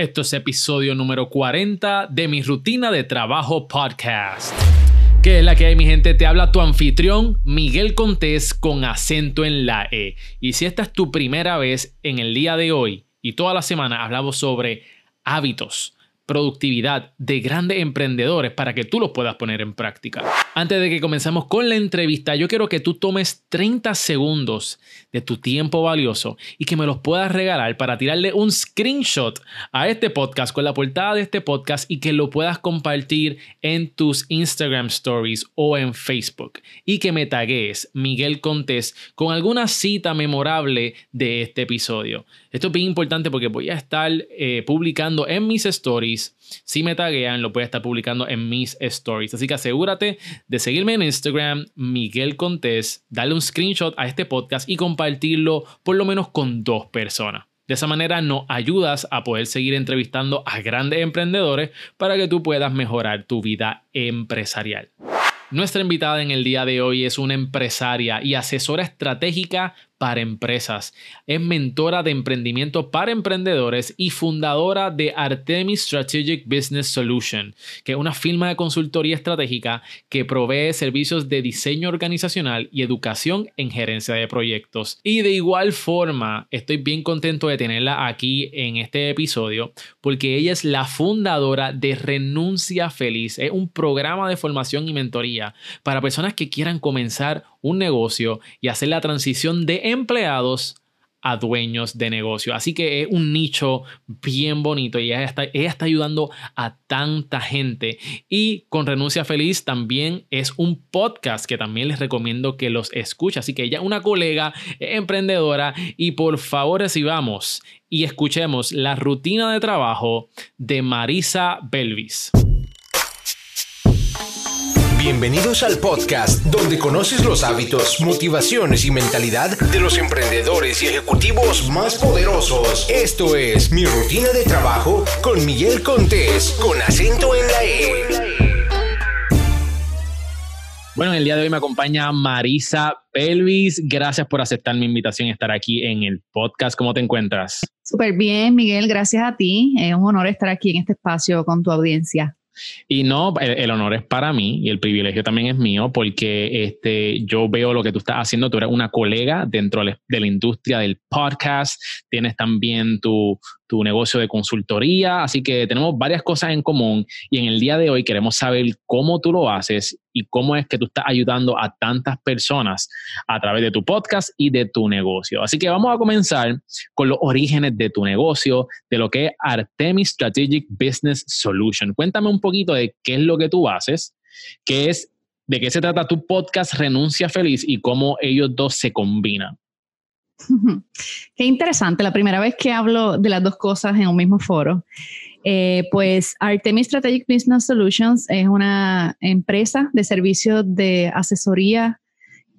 Esto es episodio número 40 de mi rutina de trabajo podcast. ¿Qué es la que hay, mi gente? Te habla tu anfitrión, Miguel Contés, con acento en la E. Y si esta es tu primera vez en el día de hoy y toda la semana hablamos sobre hábitos, productividad de grandes emprendedores para que tú los puedas poner en práctica. Antes de que comencemos con la entrevista, yo quiero que tú tomes 30 segundos de tu tiempo valioso y que me los puedas regalar para tirarle un screenshot a este podcast con la portada de este podcast y que lo puedas compartir en tus Instagram stories o en Facebook y que me tagues Miguel Contés con alguna cita memorable de este episodio. Esto es bien importante porque voy a estar eh, publicando en mis stories. Si me taguean, lo voy a estar publicando en mis stories. Así que asegúrate de seguirme en Instagram, Miguel Contés, darle un screenshot a este podcast y compartirlo por lo menos con dos personas. De esa manera nos ayudas a poder seguir entrevistando a grandes emprendedores para que tú puedas mejorar tu vida empresarial. Nuestra invitada en el día de hoy es una empresaria y asesora estratégica para empresas. Es mentora de emprendimiento para emprendedores y fundadora de Artemis Strategic Business Solution, que es una firma de consultoría estratégica que provee servicios de diseño organizacional y educación en gerencia de proyectos. Y de igual forma, estoy bien contento de tenerla aquí en este episodio porque ella es la fundadora de Renuncia Feliz. Es un programa de formación y mentoría para personas que quieran comenzar un negocio y hacer la transición de empleados a dueños de negocio. Así que es un nicho bien bonito y ella está, ella está ayudando a tanta gente. Y con Renuncia Feliz también es un podcast que también les recomiendo que los escuche. Así que ella es una colega emprendedora y por favor recibamos y escuchemos la rutina de trabajo de Marisa Belvis. Bienvenidos al podcast donde conoces los hábitos, motivaciones y mentalidad de los emprendedores y ejecutivos más poderosos. Esto es Mi Rutina de Trabajo con Miguel Contés, con acento en la E. Bueno, en el día de hoy me acompaña Marisa Pelvis. Gracias por aceptar mi invitación y estar aquí en el podcast. ¿Cómo te encuentras? Súper bien, Miguel. Gracias a ti. Es un honor estar aquí en este espacio con tu audiencia. Y no, el, honor es para mí y el privilegio también es mío porque este, yo veo lo que tú estás haciendo. Tú eres una colega dentro de la industria del podcast. Tienes también tu, tu negocio de consultoría, así que tenemos varias cosas en común y en el día de hoy queremos saber cómo tú lo haces y cómo es que tú estás ayudando a tantas personas a través de tu podcast y de tu negocio. Así que vamos a comenzar con los orígenes de tu negocio, de lo que es Artemis Strategic Business Solution. Cuéntame un poquito de qué es lo que tú haces, qué es, de qué se trata tu podcast Renuncia Feliz y cómo ellos dos se combinan. Qué interesante, la primera vez que hablo de las dos cosas en un mismo foro. Eh, pues Artemis Strategic Business Solutions es una empresa de servicios de asesoría,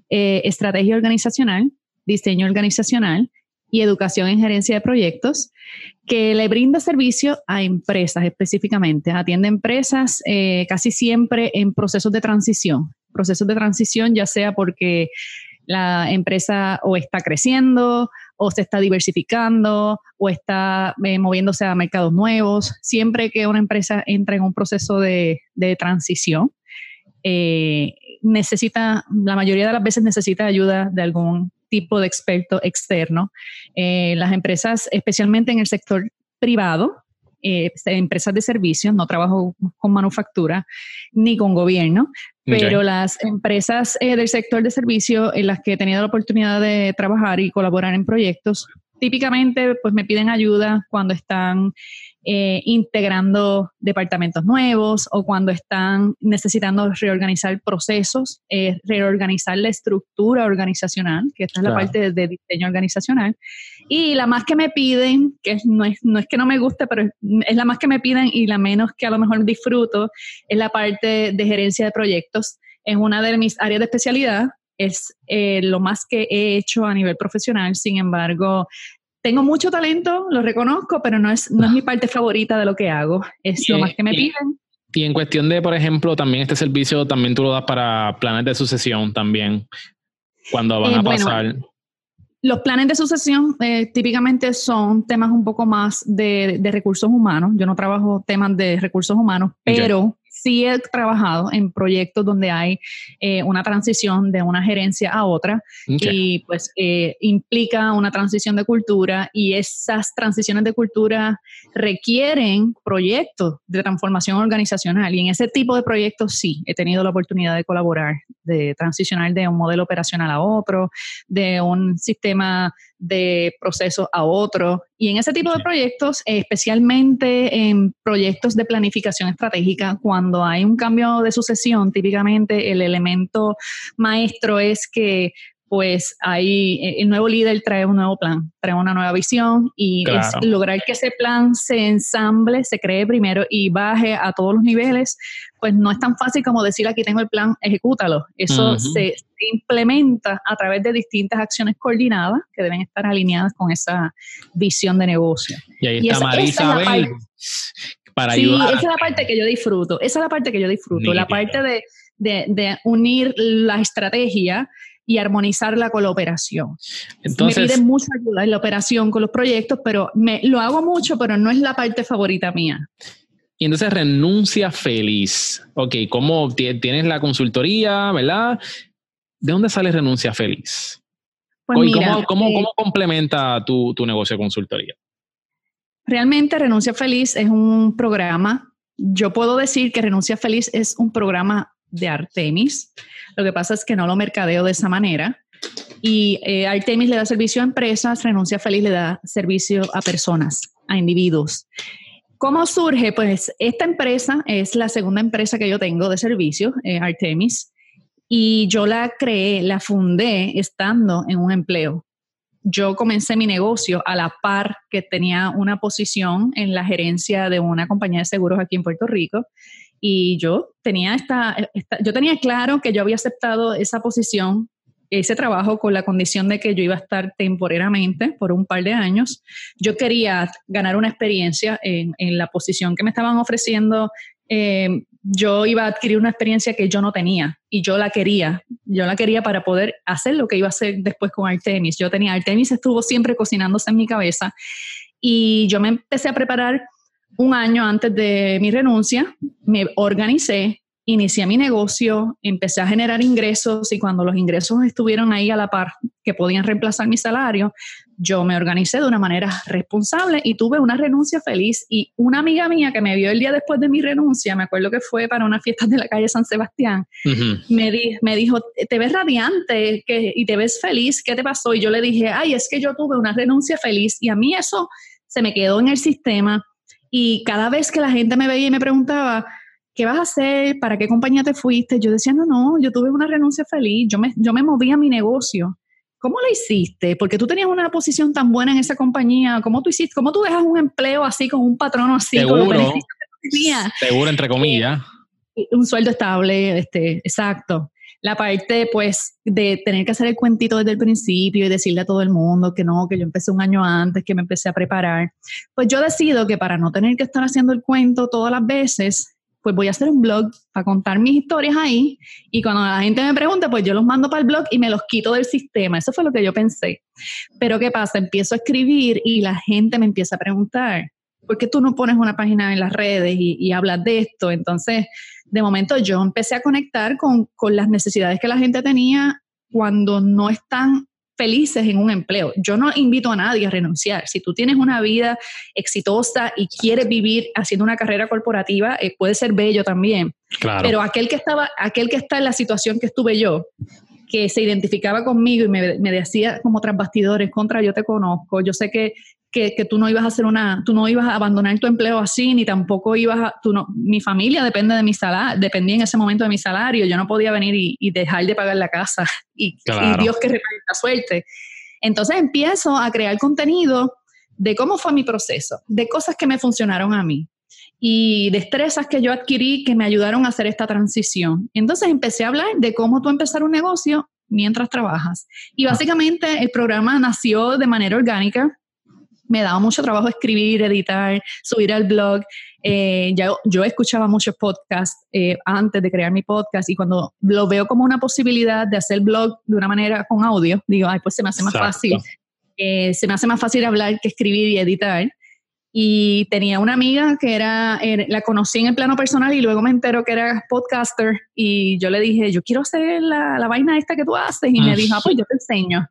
eh, estrategia organizacional, diseño organizacional y educación en gerencia de proyectos que le brinda servicio a empresas específicamente. Atiende empresas eh, casi siempre en procesos de transición. Procesos de transición ya sea porque la empresa o está creciendo o se está diversificando o está eh, moviéndose a mercados nuevos. Siempre que una empresa entra en un proceso de, transición, eh, necesita, la mayoría de las veces necesita ayuda de algún tipo de experto externo. Eh, las empresas, especialmente en el sector privado, empresas de servicios, no trabajo con manufactura ni con gobierno, pero las empresas eh, del sector de servicio en las que he tenido la oportunidad de trabajar y colaborar en proyectos, típicamente pues me piden ayuda cuando están eh, integrando departamentos nuevos o cuando están necesitando reorganizar procesos, eh, reorganizar la estructura organizacional, que esta es la parte de, diseño organizacional. Y la más que me piden, que no es, no es que no me guste, pero es, la más que me piden y la menos que a lo mejor disfruto, es la parte de gerencia de proyectos. Es una de mis áreas de especialidad, es eh, lo más que he hecho a nivel profesional, sin embargo, tengo mucho talento, lo reconozco, pero no es, no es mi parte favorita de lo que hago. Es lo más que me piden. Y en cuestión de, por ejemplo, también este servicio también tú lo das para planes de sucesión también, cuando van eh, a pasar. los planes de sucesión eh, típicamente son temas un poco más de, recursos humanos. Yo no trabajo temas de recursos humanos, pero sí he trabajado en proyectos donde hay eh, una transición de una gerencia a otra y pues eh, implica una transición de cultura y esas transiciones de cultura requieren proyectos de transformación organizacional y en ese tipo de proyectos sí he tenido la oportunidad de colaborar, de transicionar de un modelo operacional a otro, de un sistema de proceso a otro. Y en ese tipo de proyectos, especialmente en proyectos de planificación estratégica, cuando hay un cambio de sucesión, típicamente el elemento maestro es que pues ahí el nuevo líder trae un nuevo plan, trae una nueva visión y es lograr que ese plan se ensamble, se cree primero y baje a todos los niveles, pues no es tan fácil como decir aquí tengo el plan, ejecútalo. Eso se, implementa a través de distintas acciones coordinadas que deben estar alineadas con esa visión de negocio. Y ahí está Marisa para sí, esa es la parte que yo disfruto, esa es la parte que yo disfruto, la parte de, de, de unir la estrategia y armonizarla con la operación. Entonces, me piden mucha ayuda en la operación con los proyectos, pero me, lo hago mucho, pero no es la parte favorita mía. Y entonces renuncia feliz. Ok, ¿cómo tienes la consultoría, verdad? ¿De dónde sale renuncia feliz? Pues mira, ¿cómo, eh, cómo, complementa tu, tu negocio de consultoría? Realmente Renuncia Feliz es un programa. Yo puedo decir que Renuncia Feliz es un programa de Artemis. Lo que pasa es que no lo mercadeo de esa manera. Y eh, Artemis le da servicio a empresas, Renuncia Feliz le da servicio a personas, a individuos. ¿Cómo surge? Pues esta empresa es la segunda empresa que yo tengo de servicio, eh, Artemis, y yo la creé, la fundé estando en un empleo. Yo comencé mi negocio a la par que tenía una posición en la gerencia de una compañía de seguros aquí en Puerto Rico y yo tenía esta, yo tenía claro que yo había aceptado esa posición, ese trabajo con la condición de que yo iba a estar temporariamente por un par de años. Yo quería ganar una experiencia en, en la posición que me estaban ofreciendo. Eh, yo iba a adquirir una experiencia que yo no tenía y yo la quería. Yo la quería para poder hacer lo que iba a hacer después con Artemis. Yo tenía, Artemis estuvo siempre cocinándose en mi cabeza y yo me empecé a preparar un año antes de mi renuncia, me organicé, inicié mi negocio, empecé a generar ingresos y cuando los ingresos estuvieron ahí a la par que podían reemplazar mi salario, yo me organicé de una manera responsable y tuve una renuncia feliz. Y una amiga mía que me vio el día después de mi renuncia, me acuerdo que fue para una fiesta de la calle San Sebastián, me, me dijo, te ves radiante y te ves feliz, ¿qué te pasó? Y yo le dije, ay, es que yo tuve una renuncia feliz y a mí eso se me quedó en el sistema y cada vez que la gente me veía y me preguntaba, ¿qué vas a hacer? ¿Para qué compañía te fuiste? Yo decía, no, no, yo tuve una renuncia feliz, yo me, yo me moví a mi negocio. ¿Cómo lo hiciste? Porque tú tenías una posición tan buena en esa compañía. ¿Cómo tú hiciste? ¿Cómo tú dejas un empleo así con un patrono así? Seguro, seguro entre comillas. Eh, un sueldo estable, este, exacto la parte pues de tener que hacer el cuentito desde el principio y decirle a todo el mundo que no, que yo empecé un año antes, que me empecé a preparar, pues yo decido que para no tener que estar haciendo el cuento todas las veces, pues voy a hacer un blog para contar mis historias ahí y cuando la gente me pregunta, pues yo los mando para el blog y me los quito del sistema. Eso fue lo que yo pensé. Pero ¿qué pasa? Empiezo a escribir y la gente me empieza a preguntar, ¿por qué tú no pones una página en las redes y, y hablas de esto? Entonces, de momento yo empecé a conectar con, las necesidades que la gente tenía cuando no están felices en un empleo. Yo no invito a nadie a renunciar. Si tú tienes una vida exitosa y quieres vivir haciendo una carrera corporativa, eh, puede ser bello también. Pero aquel que estaba, aquel que está en la situación que estuve yo, que se identificaba conmigo y me, me decía como tras bastidores, contra yo te conozco, yo sé que que, tú no ibas a hacer una, tú no ibas a abandonar tu empleo así, ni tampoco ibas a, tú no, mi familia depende de mi salario, dependía en ese momento de mi salario, yo no podía venir y, dejar de pagar la casa y, Dios que repague la suerte. Entonces empiezo a crear contenido de cómo fue mi proceso, de cosas que me funcionaron a mí y destrezas que yo adquirí que me ayudaron a hacer esta transición. Entonces empecé a hablar de cómo tú empezar un negocio mientras trabajas. Y básicamente el programa nació de manera orgánica me daba mucho trabajo escribir, editar, subir al blog. Eh, ya, yo escuchaba muchos podcasts eh, antes de crear mi podcast y cuando lo veo como una posibilidad de hacer blog de una manera con audio, digo, ay, pues se me hace más fácil. Eh, se me hace más fácil hablar que escribir y editar. Y tenía una amiga que era, la conocí en el plano personal y luego me entero que era podcaster y yo le dije, yo quiero hacer la, la vaina esta que tú haces y me dijo, ah, pues yo te enseño.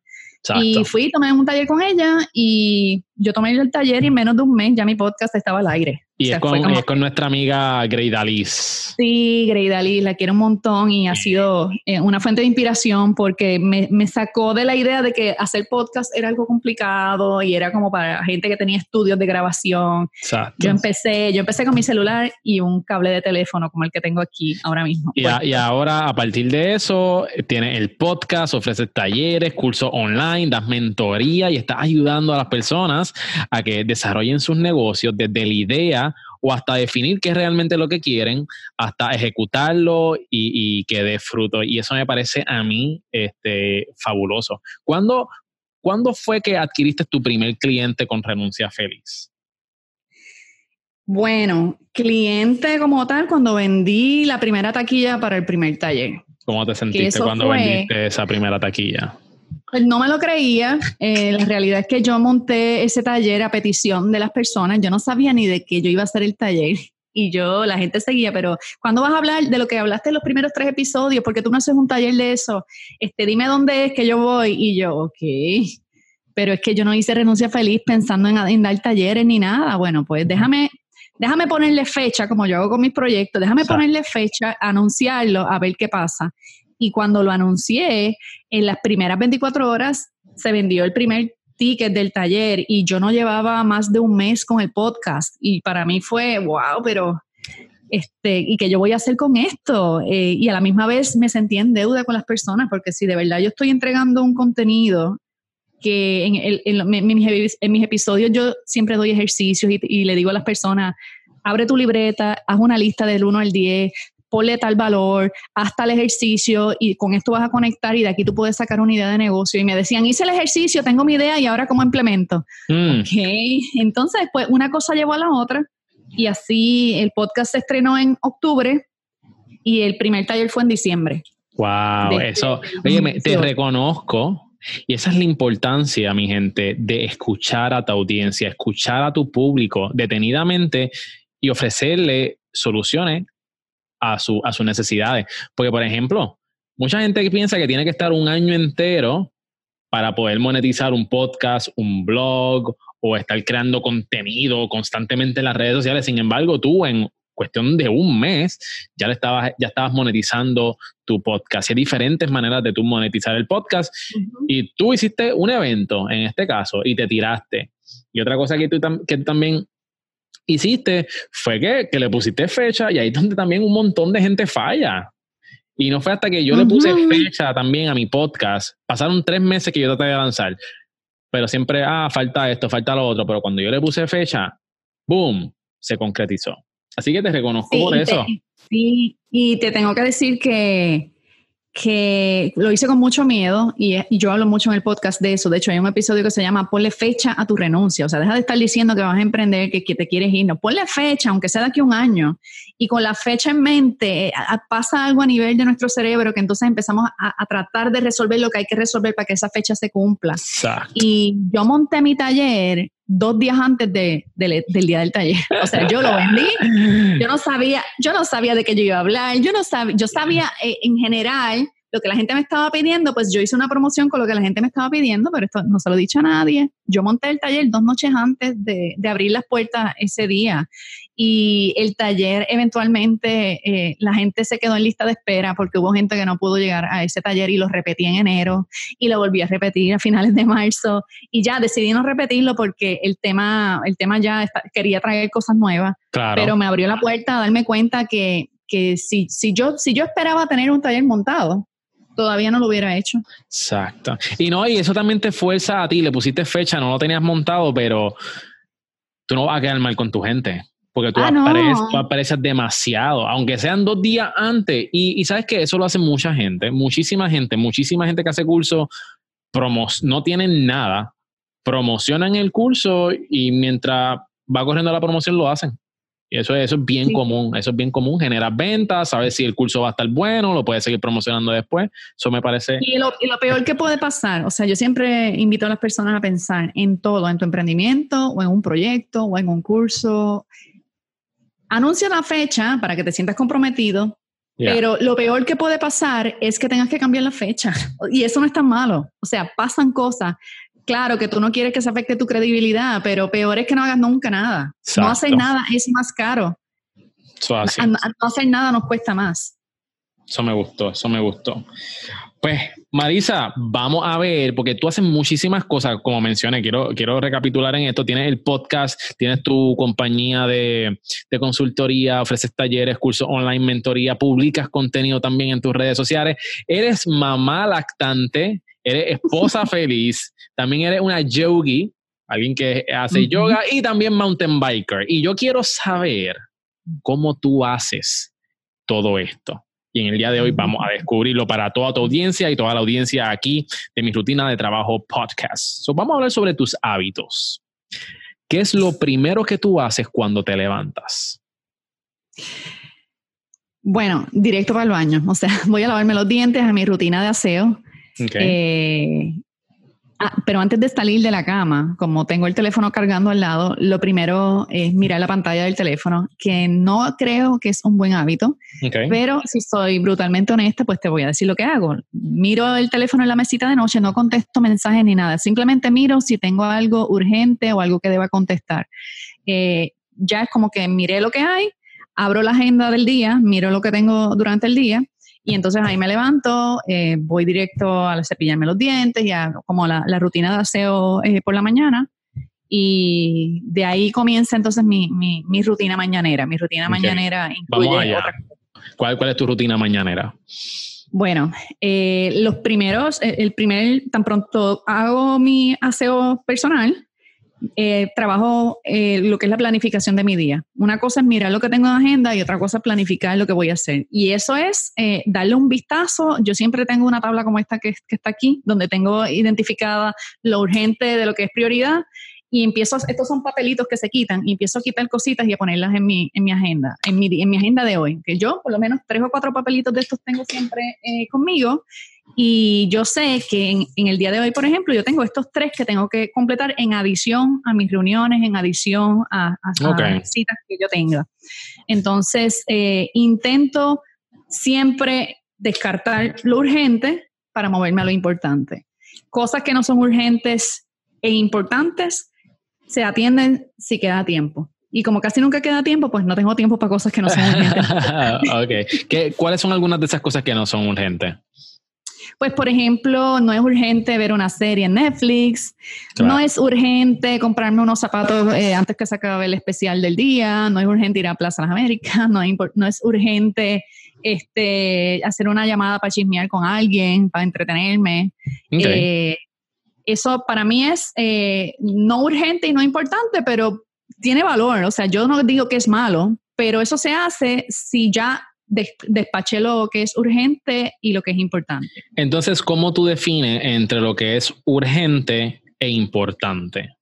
Y fui, tomé un taller con ella y yo tomé el taller y en menos de un mes ya mi podcast estaba al aire. Y es, con, nuestra amiga Grey Dalis. Sí, Grey Dalis, la quiero un montón y ha sido eh, una fuente de inspiración porque me, me, sacó de la idea de que hacer podcast era algo complicado y era como para gente que tenía estudios de grabación. Exacto. Yo empecé, yo empecé con mi celular y un cable de teléfono como el que tengo aquí ahora mismo. Y, y ahora, a partir de eso, tienes el podcast, ofreces talleres, cursos online, das mentoría y estás ayudando a las personas a que desarrollen sus negocios desde la idea o hasta definir qué es realmente lo que quieren, hasta ejecutarlo y, que dé fruto. Y eso me parece a mí este, fabuloso. ¿Cuándo, ¿Cuándo fue que adquiriste tu primer cliente con Renuncia Feliz? Bueno, cliente como tal, cuando vendí la primera taquilla para el primer taller. ¿Cómo te sentiste cuando vendiste esa primera taquilla? Pues no me lo creía. Eh, la realidad es que yo monté ese taller a petición de las personas. Yo no sabía ni de qué yo iba a hacer el taller. Y yo, la gente seguía, pero ¿cuándo vas a hablar de lo que hablaste en los primeros tres episodios? Porque tú no haces un taller de eso. Este, dime dónde es que yo voy. Y yo, ok. Pero es que yo no hice renuncia feliz pensando en, dar talleres ni nada. Bueno, pues déjame, déjame ponerle fecha, como yo hago con mis proyectos, déjame ponerle fecha, anunciarlo, a ver qué pasa. Y cuando lo anuncié, en las primeras 24 horas se vendió el primer ticket del taller y yo no llevaba más de un mes con el podcast. Y para mí fue, wow, pero este, ¿y qué yo voy a hacer con esto? Eh, y a la misma vez me sentí en deuda con las personas, porque si de verdad yo estoy entregando un contenido que en, mis, episodios yo siempre doy ejercicios y, y, le digo a las personas, abre tu libreta, haz una lista del 1 al 10, ponle tal valor, haz tal ejercicio y con esto vas a conectar y de aquí tú puedes sacar una idea de negocio. Y me decían, hice el ejercicio, tengo mi idea y ahora cómo implemento. Mm. entonces pues una cosa llevó a la otra y así el podcast se estrenó en octubre y el primer taller fue en diciembre. Wow, eso, oye, te reconozco y esa es la importancia, mi gente, de escuchar a tu audiencia, escuchar a tu público detenidamente y ofrecerle soluciones a, su, a sus necesidades. Porque, por ejemplo, mucha gente piensa que tiene que estar un año entero para poder monetizar un podcast, un blog o estar creando contenido constantemente en las redes sociales. Sin embargo, tú en cuestión de un mes ya, le estabas, ya estabas monetizando tu podcast. hay diferentes maneras de tú monetizar el podcast y tú hiciste un evento en este caso y te tiraste. Y otra cosa que tú, que también hiciste fue que, que, le pusiste fecha y ahí es donde también un montón de gente falla. Y no fue hasta que yo le puse fecha también a mi podcast. Pasaron tres meses que yo traté de lanzar. Pero siempre, ah, falta esto, falta lo otro. Pero cuando yo le puse fecha, ¡boom! Se concretizó. Así que te reconozco por eso. Sí, y te tengo que decir que que lo hice con mucho miedo y, yo hablo mucho en el podcast de eso. De hecho, hay un episodio que se llama Ponle fecha a tu renuncia. O sea, deja de estar diciendo que vas a emprender, que, te quieres ir. No, ponle fecha, aunque sea de aquí a un año. Y con la fecha en mente, pasa algo a nivel de nuestro cerebro que entonces empezamos a, tratar de resolver lo que hay que resolver para que esa fecha se cumpla. Y yo monté mi taller dos días antes de, del día del taller. O sea, yo lo vendí, yo no sabía, yo no sabía de qué yo iba a hablar, yo no sabía, yo sabía eh, en general lo que la gente me estaba pidiendo, pues yo hice una promoción con lo que la gente me estaba pidiendo, pero esto no se lo he dicho a nadie. Yo monté el taller dos noches antes de, abrir las puertas ese día y el taller eventualmente eh, la gente se quedó en lista de espera porque hubo gente que no pudo llegar a ese taller y lo repetí en enero y lo volví a repetir a finales de marzo y ya decidí no repetirlo porque el tema, el tema ya quería traer cosas nuevas, pero me abrió la puerta a darme cuenta que, que si, si, yo, si yo esperaba tener un taller montado, todavía no lo hubiera hecho. Exacto. Y no, y eso también te fuerza a ti, le pusiste fecha, no lo tenías montado, pero tú no vas a quedar mal con tu gente. Porque tú, ah, apareces, demasiado, aunque sean dos días antes. Y, sabes que eso lo hace mucha gente, muchísima gente, muchísima gente que hace curso, promos, no tienen nada, promocionan el curso y mientras va corriendo la promoción lo hacen. Y eso, eso es bien común, eso es bien común, generar ventas, sabes si el curso va a estar bueno, lo puedes seguir promocionando después, eso me parece... Y lo, y lo, peor que puede pasar, o sea, yo siempre invito a las personas a pensar en todo, en tu emprendimiento o en un proyecto o en un curso. Anuncia la fecha para que te sientas comprometido, pero lo peor que puede pasar es que tengas que cambiar la fecha. Y eso no es tan malo. O sea, pasan cosas. Claro que tú no quieres que se afecte tu credibilidad, pero peor es que no hagas nunca nada. No hacer nada es más caro. No, no hacer nada nos cuesta más. Eso me gustó, eso me gustó. Pues, Marisa, vamos a ver, porque tú haces muchísimas cosas, como mencioné, quiero, quiero recapitular en esto. Tienes el podcast, tienes tu compañía de, de, consultoría, ofreces talleres, cursos online, mentoría, publicas contenido también en tus redes sociales. Eres mamá lactante, eres esposa feliz, también eres una yogi, alguien que hace yoga y también mountain biker. Y yo quiero saber cómo tú haces todo esto. Y en el día de hoy vamos a descubrirlo para toda tu audiencia y toda la audiencia aquí de mi rutina de trabajo podcast. So, vamos a hablar sobre tus hábitos. ¿Qué es lo primero que tú haces cuando te levantas? Bueno, directo para el baño. O sea, voy a lavarme los dientes a mi rutina de aseo. Okay. Eh, Ah, pero antes de salir de la cama, como tengo el teléfono cargando al lado, lo primero es mirar la pantalla del teléfono, que no creo que es un buen hábito, pero si soy brutalmente honesta, pues te voy a decir lo que hago. Miro el teléfono en la mesita de noche, no contesto mensajes ni nada, simplemente miro si tengo algo urgente o algo que deba contestar. Eh, ya es como que miré lo que hay, abro la agenda del día, miro lo que tengo durante el día y entonces ahí me levanto, eh, voy directo a cepillarme los dientes, ya como la, rutina de aseo eh, por la mañana. Y de ahí comienza entonces mi, mi, rutina mañanera. Mi rutina mañanera incluye Vamos allá. ¿Cuál, ¿Cuál es tu rutina mañanera? Bueno, eh, los primeros, el primer, tan pronto hago mi aseo personal, eh, trabajo eh, lo que es la planificación de mi día. Una cosa es mirar lo que tengo en agenda y otra cosa es planificar lo que voy a hacer. Y eso es eh, darle un vistazo. Yo siempre tengo una tabla como esta que, que, está aquí, donde tengo identificada lo urgente de lo que es prioridad. Y empiezo, estos son papelitos que se quitan, y empiezo a quitar cositas y a ponerlas en mi, en mi agenda, en mi, en mi agenda de hoy. Que yo, por lo menos, tres o cuatro papelitos de estos tengo siempre conmigo y yo sé que en, el día de hoy, por ejemplo, yo tengo estos tres que tengo que completar en adición a mis reuniones, en adición a, las citas que yo tenga. Entonces, eh, intento siempre descartar lo urgente para moverme a lo importante. Cosas que no son urgentes e importantes se atienden si queda tiempo. Y como casi nunca queda tiempo, pues no tengo tiempo para cosas que no son urgentes. okay. ¿Cuáles son algunas de esas cosas que no son urgentes? Pues, por ejemplo, no es urgente ver una serie en Netflix, no es urgente comprarme unos zapatos eh, antes que se acabe el especial del día, no es urgente ir a Plaza Las Américas, no, no es urgente este, hacer una llamada para chismear con alguien, para entretenerme. Eh, eso para mí es eh, no urgente y no importante, pero tiene valor. O sea, yo no digo que es malo, pero eso se hace si ya despaché lo que es urgente y lo que es importante. Entonces, ¿cómo tú defines entre lo que es urgente e importante?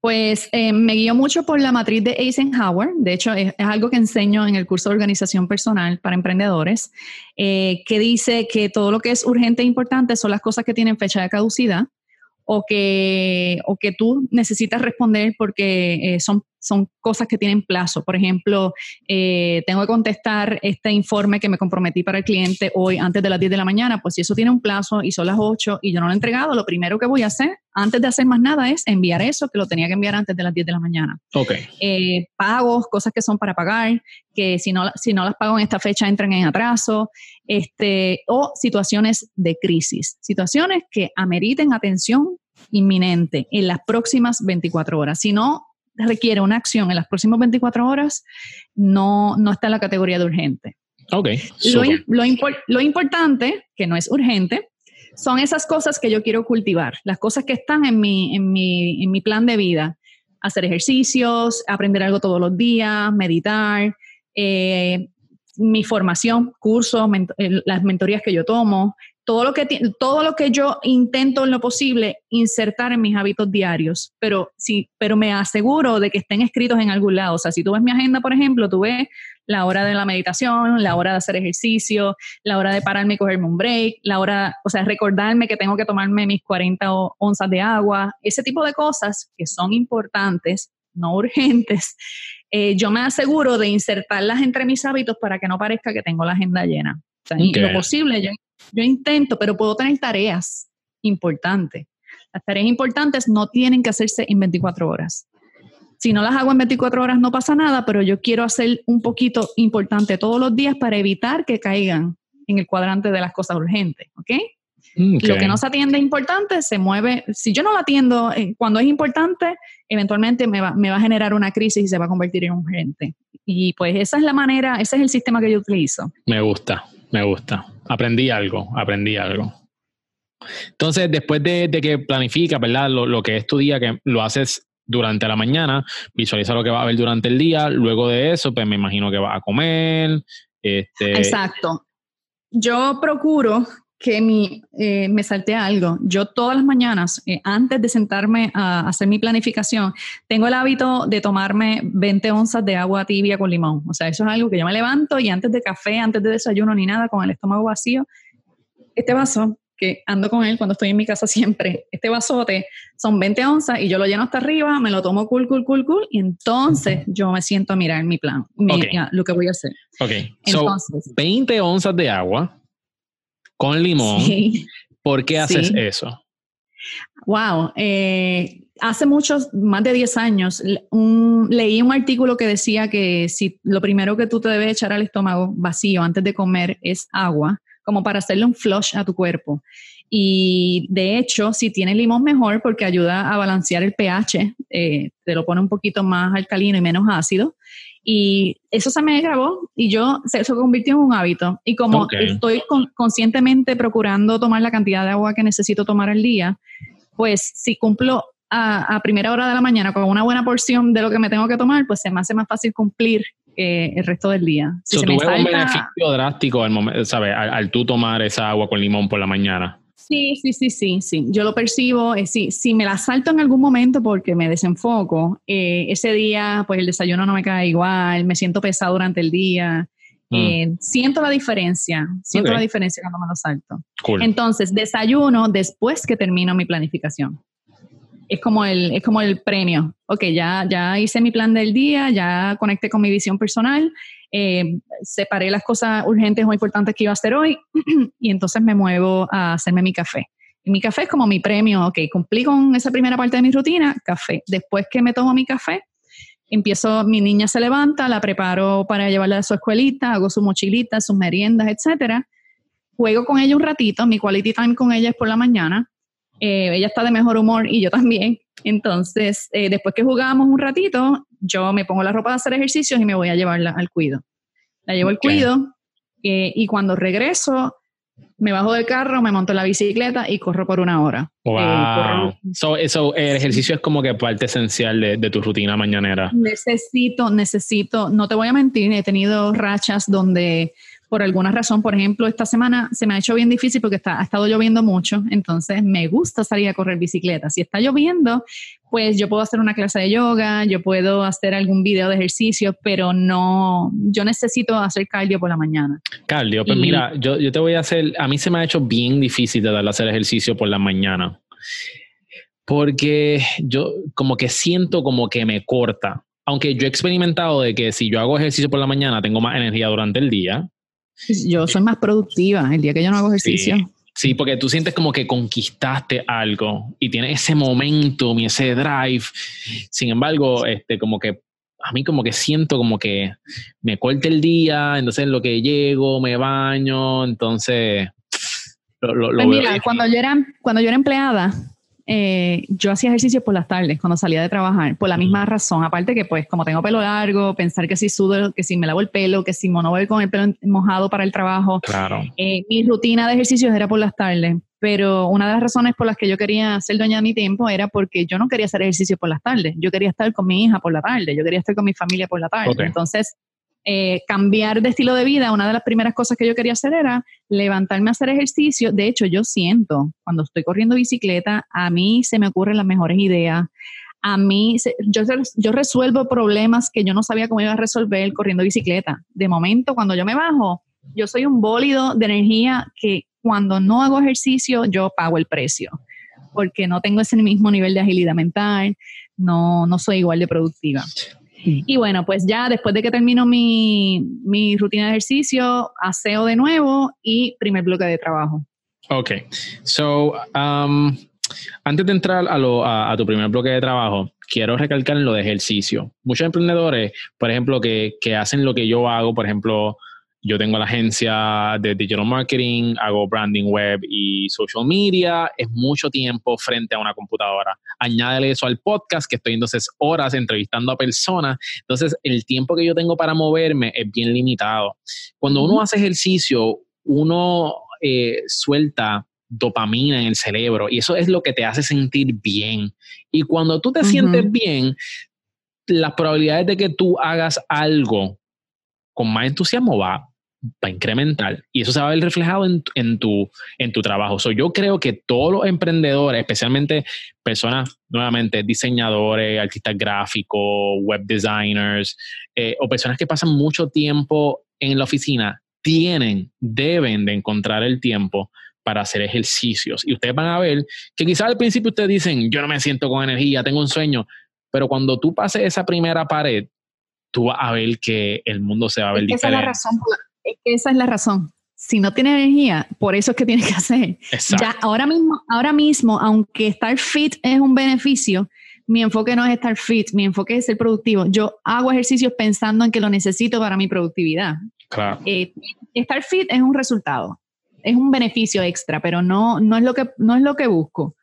Pues eh, me guío mucho por la matriz de Eisenhower. De hecho, es, algo que enseño en el curso de organización personal para emprendedores, eh, que dice que todo lo que es urgente e importante son las cosas que tienen fecha de caducidad o que, o que tú necesitas responder porque eh, son son cosas que tienen plazo. Por ejemplo, eh, tengo que contestar este informe que me comprometí para el cliente hoy antes de las 10 de la mañana, pues si eso tiene un plazo y son las 8 y yo no lo he entregado, lo primero que voy a hacer antes de hacer más nada es enviar eso que lo tenía que enviar antes de las 10 de la mañana. Ok. Eh, pagos, cosas que son para pagar, que si no, si no las pago en esta fecha entran en atraso, este, o situaciones de crisis, situaciones que ameriten atención inminente en las próximas 24 horas. Si no, requiere una acción en las próximas 24 horas, no, no está en la categoría de urgente. Lo, lo, importante, que no es urgente, son esas cosas que yo quiero cultivar, las cosas que están en mi, en mi, en mi plan de vida. Hacer ejercicios, aprender algo todos los días, meditar, eh, mi formación, cursos, las mentorías que yo tomo, todo lo que todo lo que yo intento en lo posible insertar en mis hábitos diarios, pero sí, pero me aseguro de que estén escritos en algún lado. O sea, si tú ves mi agenda, por ejemplo, tú ves la hora de la meditación, la hora de hacer ejercicio, la hora de pararme y cogerme un break, la hora, o sea, recordarme que tengo que tomarme mis 40 onzas de agua, ese tipo de cosas que son importantes, no urgentes. Eh, yo me aseguro de insertarlas entre mis hábitos para que no parezca que tengo la agenda llena. O sea, lo posible, yo yo intento, pero puedo tener tareas importantes. Las tareas importantes no tienen que hacerse en 24 horas. Si no las hago en 24 horas no pasa nada, pero yo quiero hacer un poquito importante todos los días para evitar que caigan en el cuadrante de las cosas urgentes, ¿ok? Lo que no se atiende importante se mueve. Si yo no lo atiendo eh, cuando es importante, eventualmente me va, me va, a generar una crisis y se va a convertir en urgente. Y pues esa es la manera, ese es el sistema que yo utilizo. Me gusta, me gusta. Aprendí algo, aprendí algo. Entonces, después de, que planifica, ¿verdad? Lo, que es tu día, que lo haces durante la mañana, visualiza lo que va a ver durante el día, luego de eso, pues me imagino que va a comer. Este... Exacto. Yo procuro que mi, eh, me salte algo. Yo todas las mañanas, eh, antes de sentarme a hacer mi planificación, tengo el hábito de tomarme 20 onzas de agua tibia con limón. O sea, eso es algo que yo me levanto y antes de café, antes de desayuno ni nada, con el estómago vacío, este vaso, que ando con él cuando estoy en mi casa siempre, este vasote son 20 onzas y yo lo lleno hasta arriba, me lo tomo cool, cool, cool, cool, y entonces yo me siento a mirar mi plan, lo que voy a hacer. Ok, entonces, 20 onzas de agua con limón. ¿Por qué haces eso? Wow, eh, hace muchos, más de 10 años, leí un artículo que decía que si lo primero que tú te debes echar al estómago vacío antes de comer es agua, como para hacerle un flush a tu cuerpo. Y de hecho, si tiene limón mejor porque ayuda a balancear el pH, eh, te lo pone un poquito más alcalino y menos ácido. Y eso se me grabó y yo se, convirtió en un hábito. Y como estoy conscientemente procurando tomar la cantidad de agua que necesito tomar al día, pues si cumplo a, primera hora de la mañana con una buena porción de lo que me tengo que tomar, pues se me hace más fácil cumplir eh, el resto del día. Si so, un beneficio drástico al, momento, ¿sabes? al tú tomar esa agua con limón por la mañana. Sí, sí, sí, sí, sí. Yo lo percibo. Eh, si me la salto en algún momento porque me desenfoco, eh, ese día, pues el desayuno no me cae igual, me siento pesado durante el día. Mm. Eh, siento la diferencia, siento la diferencia cuando me lo salto. Entonces, desayuno después que termino mi planificación. Es como el, es como el premio. Ok, ya, ya hice mi plan del día, ya conecté con mi visión personal eh, separé las cosas urgentes o importantes que iba a hacer hoy y entonces me muevo a hacerme mi café. Y mi café es como mi premio, ok, cumplí con esa primera parte de mi rutina, café. Después que me tomo mi café, empiezo, mi niña se levanta, la preparo para llevarla a su escuelita, hago su mochilita, sus meriendas, etcétera. Juego con ella un ratito, mi quality time con ella es por la mañana. Eh, ella está de mejor humor y yo también. Entonces, eh, después que jugamos un ratito, yo me pongo la ropa de hacer ejercicios y me voy a llevarla al cuido. La llevo al cuido eh, y cuando regreso me bajo del carro, me monto en la bicicleta y corro por una hora. Wow. eso, el ejercicio es como que parte esencial de, de, tu rutina mañanera. Necesito, necesito, no te voy a mentir, he tenido rachas donde por alguna razón, por ejemplo, esta semana se me ha hecho bien difícil porque está, ha estado lloviendo mucho, entonces me gusta salir a correr bicicleta. Si está lloviendo, pues yo puedo hacer una clase de yoga, yo puedo hacer algún video de ejercicio, pero no, yo necesito hacer cardio por la mañana. Cardio, pues mira, yo, yo te voy a hacer, a mí se me ha hecho bien difícil de darle hacer ejercicio por la mañana, porque yo como que siento como que me corta. Aunque yo he experimentado de que si yo hago ejercicio por la mañana tengo más energía durante el día, yo soy más productiva el día que yo no hago ejercicio. Sí. porque tú sientes como que conquistaste algo y tienes ese momento y ese drive. Sin embargo, este, como que a mí como que siento como que me corta el día, entonces lo que llego, me baño, entonces lo, pues mira, cuando yo era cuando yo era empleada, eh, yo hacía ejercicio por las tardes cuando salía de trabajar, por la misma razón. Aparte que, pues, como tengo pelo largo, pensar que si sudo, que si me lavo el pelo, que si no voy con el pelo mojado para el trabajo. Claro. Eh, mi rutina de ejercicios era por las tardes. Pero una de las razones por las que yo quería ser dueña de mi tiempo era porque yo no quería hacer ejercicio por las tardes. Yo quería estar con mi hija por la tarde. Yo quería estar con mi familia por la tarde. Entonces, eh, cambiar de estilo de vida, una de las primeras cosas que yo quería hacer era levantarme a hacer ejercicio. De hecho, yo siento, cuando estoy corriendo bicicleta, a mí se me ocurren las mejores ideas. A mí, yo, yo resuelvo problemas que yo no sabía cómo iba a resolver corriendo bicicleta. De momento, cuando yo me bajo, yo soy un bólido de energía que cuando no hago ejercicio, yo pago el precio, porque no tengo ese mismo nivel de agilidad mental, no, no soy igual de productiva. Y bueno, pues ya después de que termino mi, mi rutina de ejercicio, aseo de nuevo y primer bloque de trabajo. Ok, so um, antes de entrar a, lo, a, tu primer bloque de trabajo, quiero recalcar en lo de ejercicio. Muchos emprendedores, por ejemplo, que, que hacen lo que yo hago, por ejemplo, yo tengo la agencia de digital marketing, hago branding web y social media. Es mucho tiempo frente a una computadora. Añádele eso al podcast, que estoy entonces horas entrevistando a personas. Entonces, el tiempo que yo tengo para moverme es bien limitado. Cuando uno hace ejercicio, uno eh, suelta dopamina en el cerebro y eso es lo que te hace sentir bien. Y cuando tú te sientes bien, las probabilidades de que tú hagas algo con más entusiasmo va, va a incrementar y eso se va a ver reflejado en, en tu, en tu trabajo. So, yo creo que todos los emprendedores, especialmente personas, nuevamente, diseñadores, artistas gráficos, web designers eh, o personas que pasan mucho tiempo en la oficina, tienen, deben de encontrar el tiempo para hacer ejercicios. Y ustedes van a ver que quizás al principio ustedes dicen, yo no me siento con energía, tengo un sueño, pero cuando tú pases esa primera pared, tú vas a ver que el mundo se va a ver diferente. Esa es la razón esa es la razón. Si no tiene energía, por eso es que tiene que hacer. Ya ahora mismo, ahora mismo, aunque estar fit es un beneficio, mi enfoque no es estar fit, mi enfoque es ser productivo. Yo hago ejercicios pensando en que lo necesito para mi productividad. Claro. Eh, estar fit es un resultado, es un beneficio extra, pero no, no, es, lo que, no es lo que busco.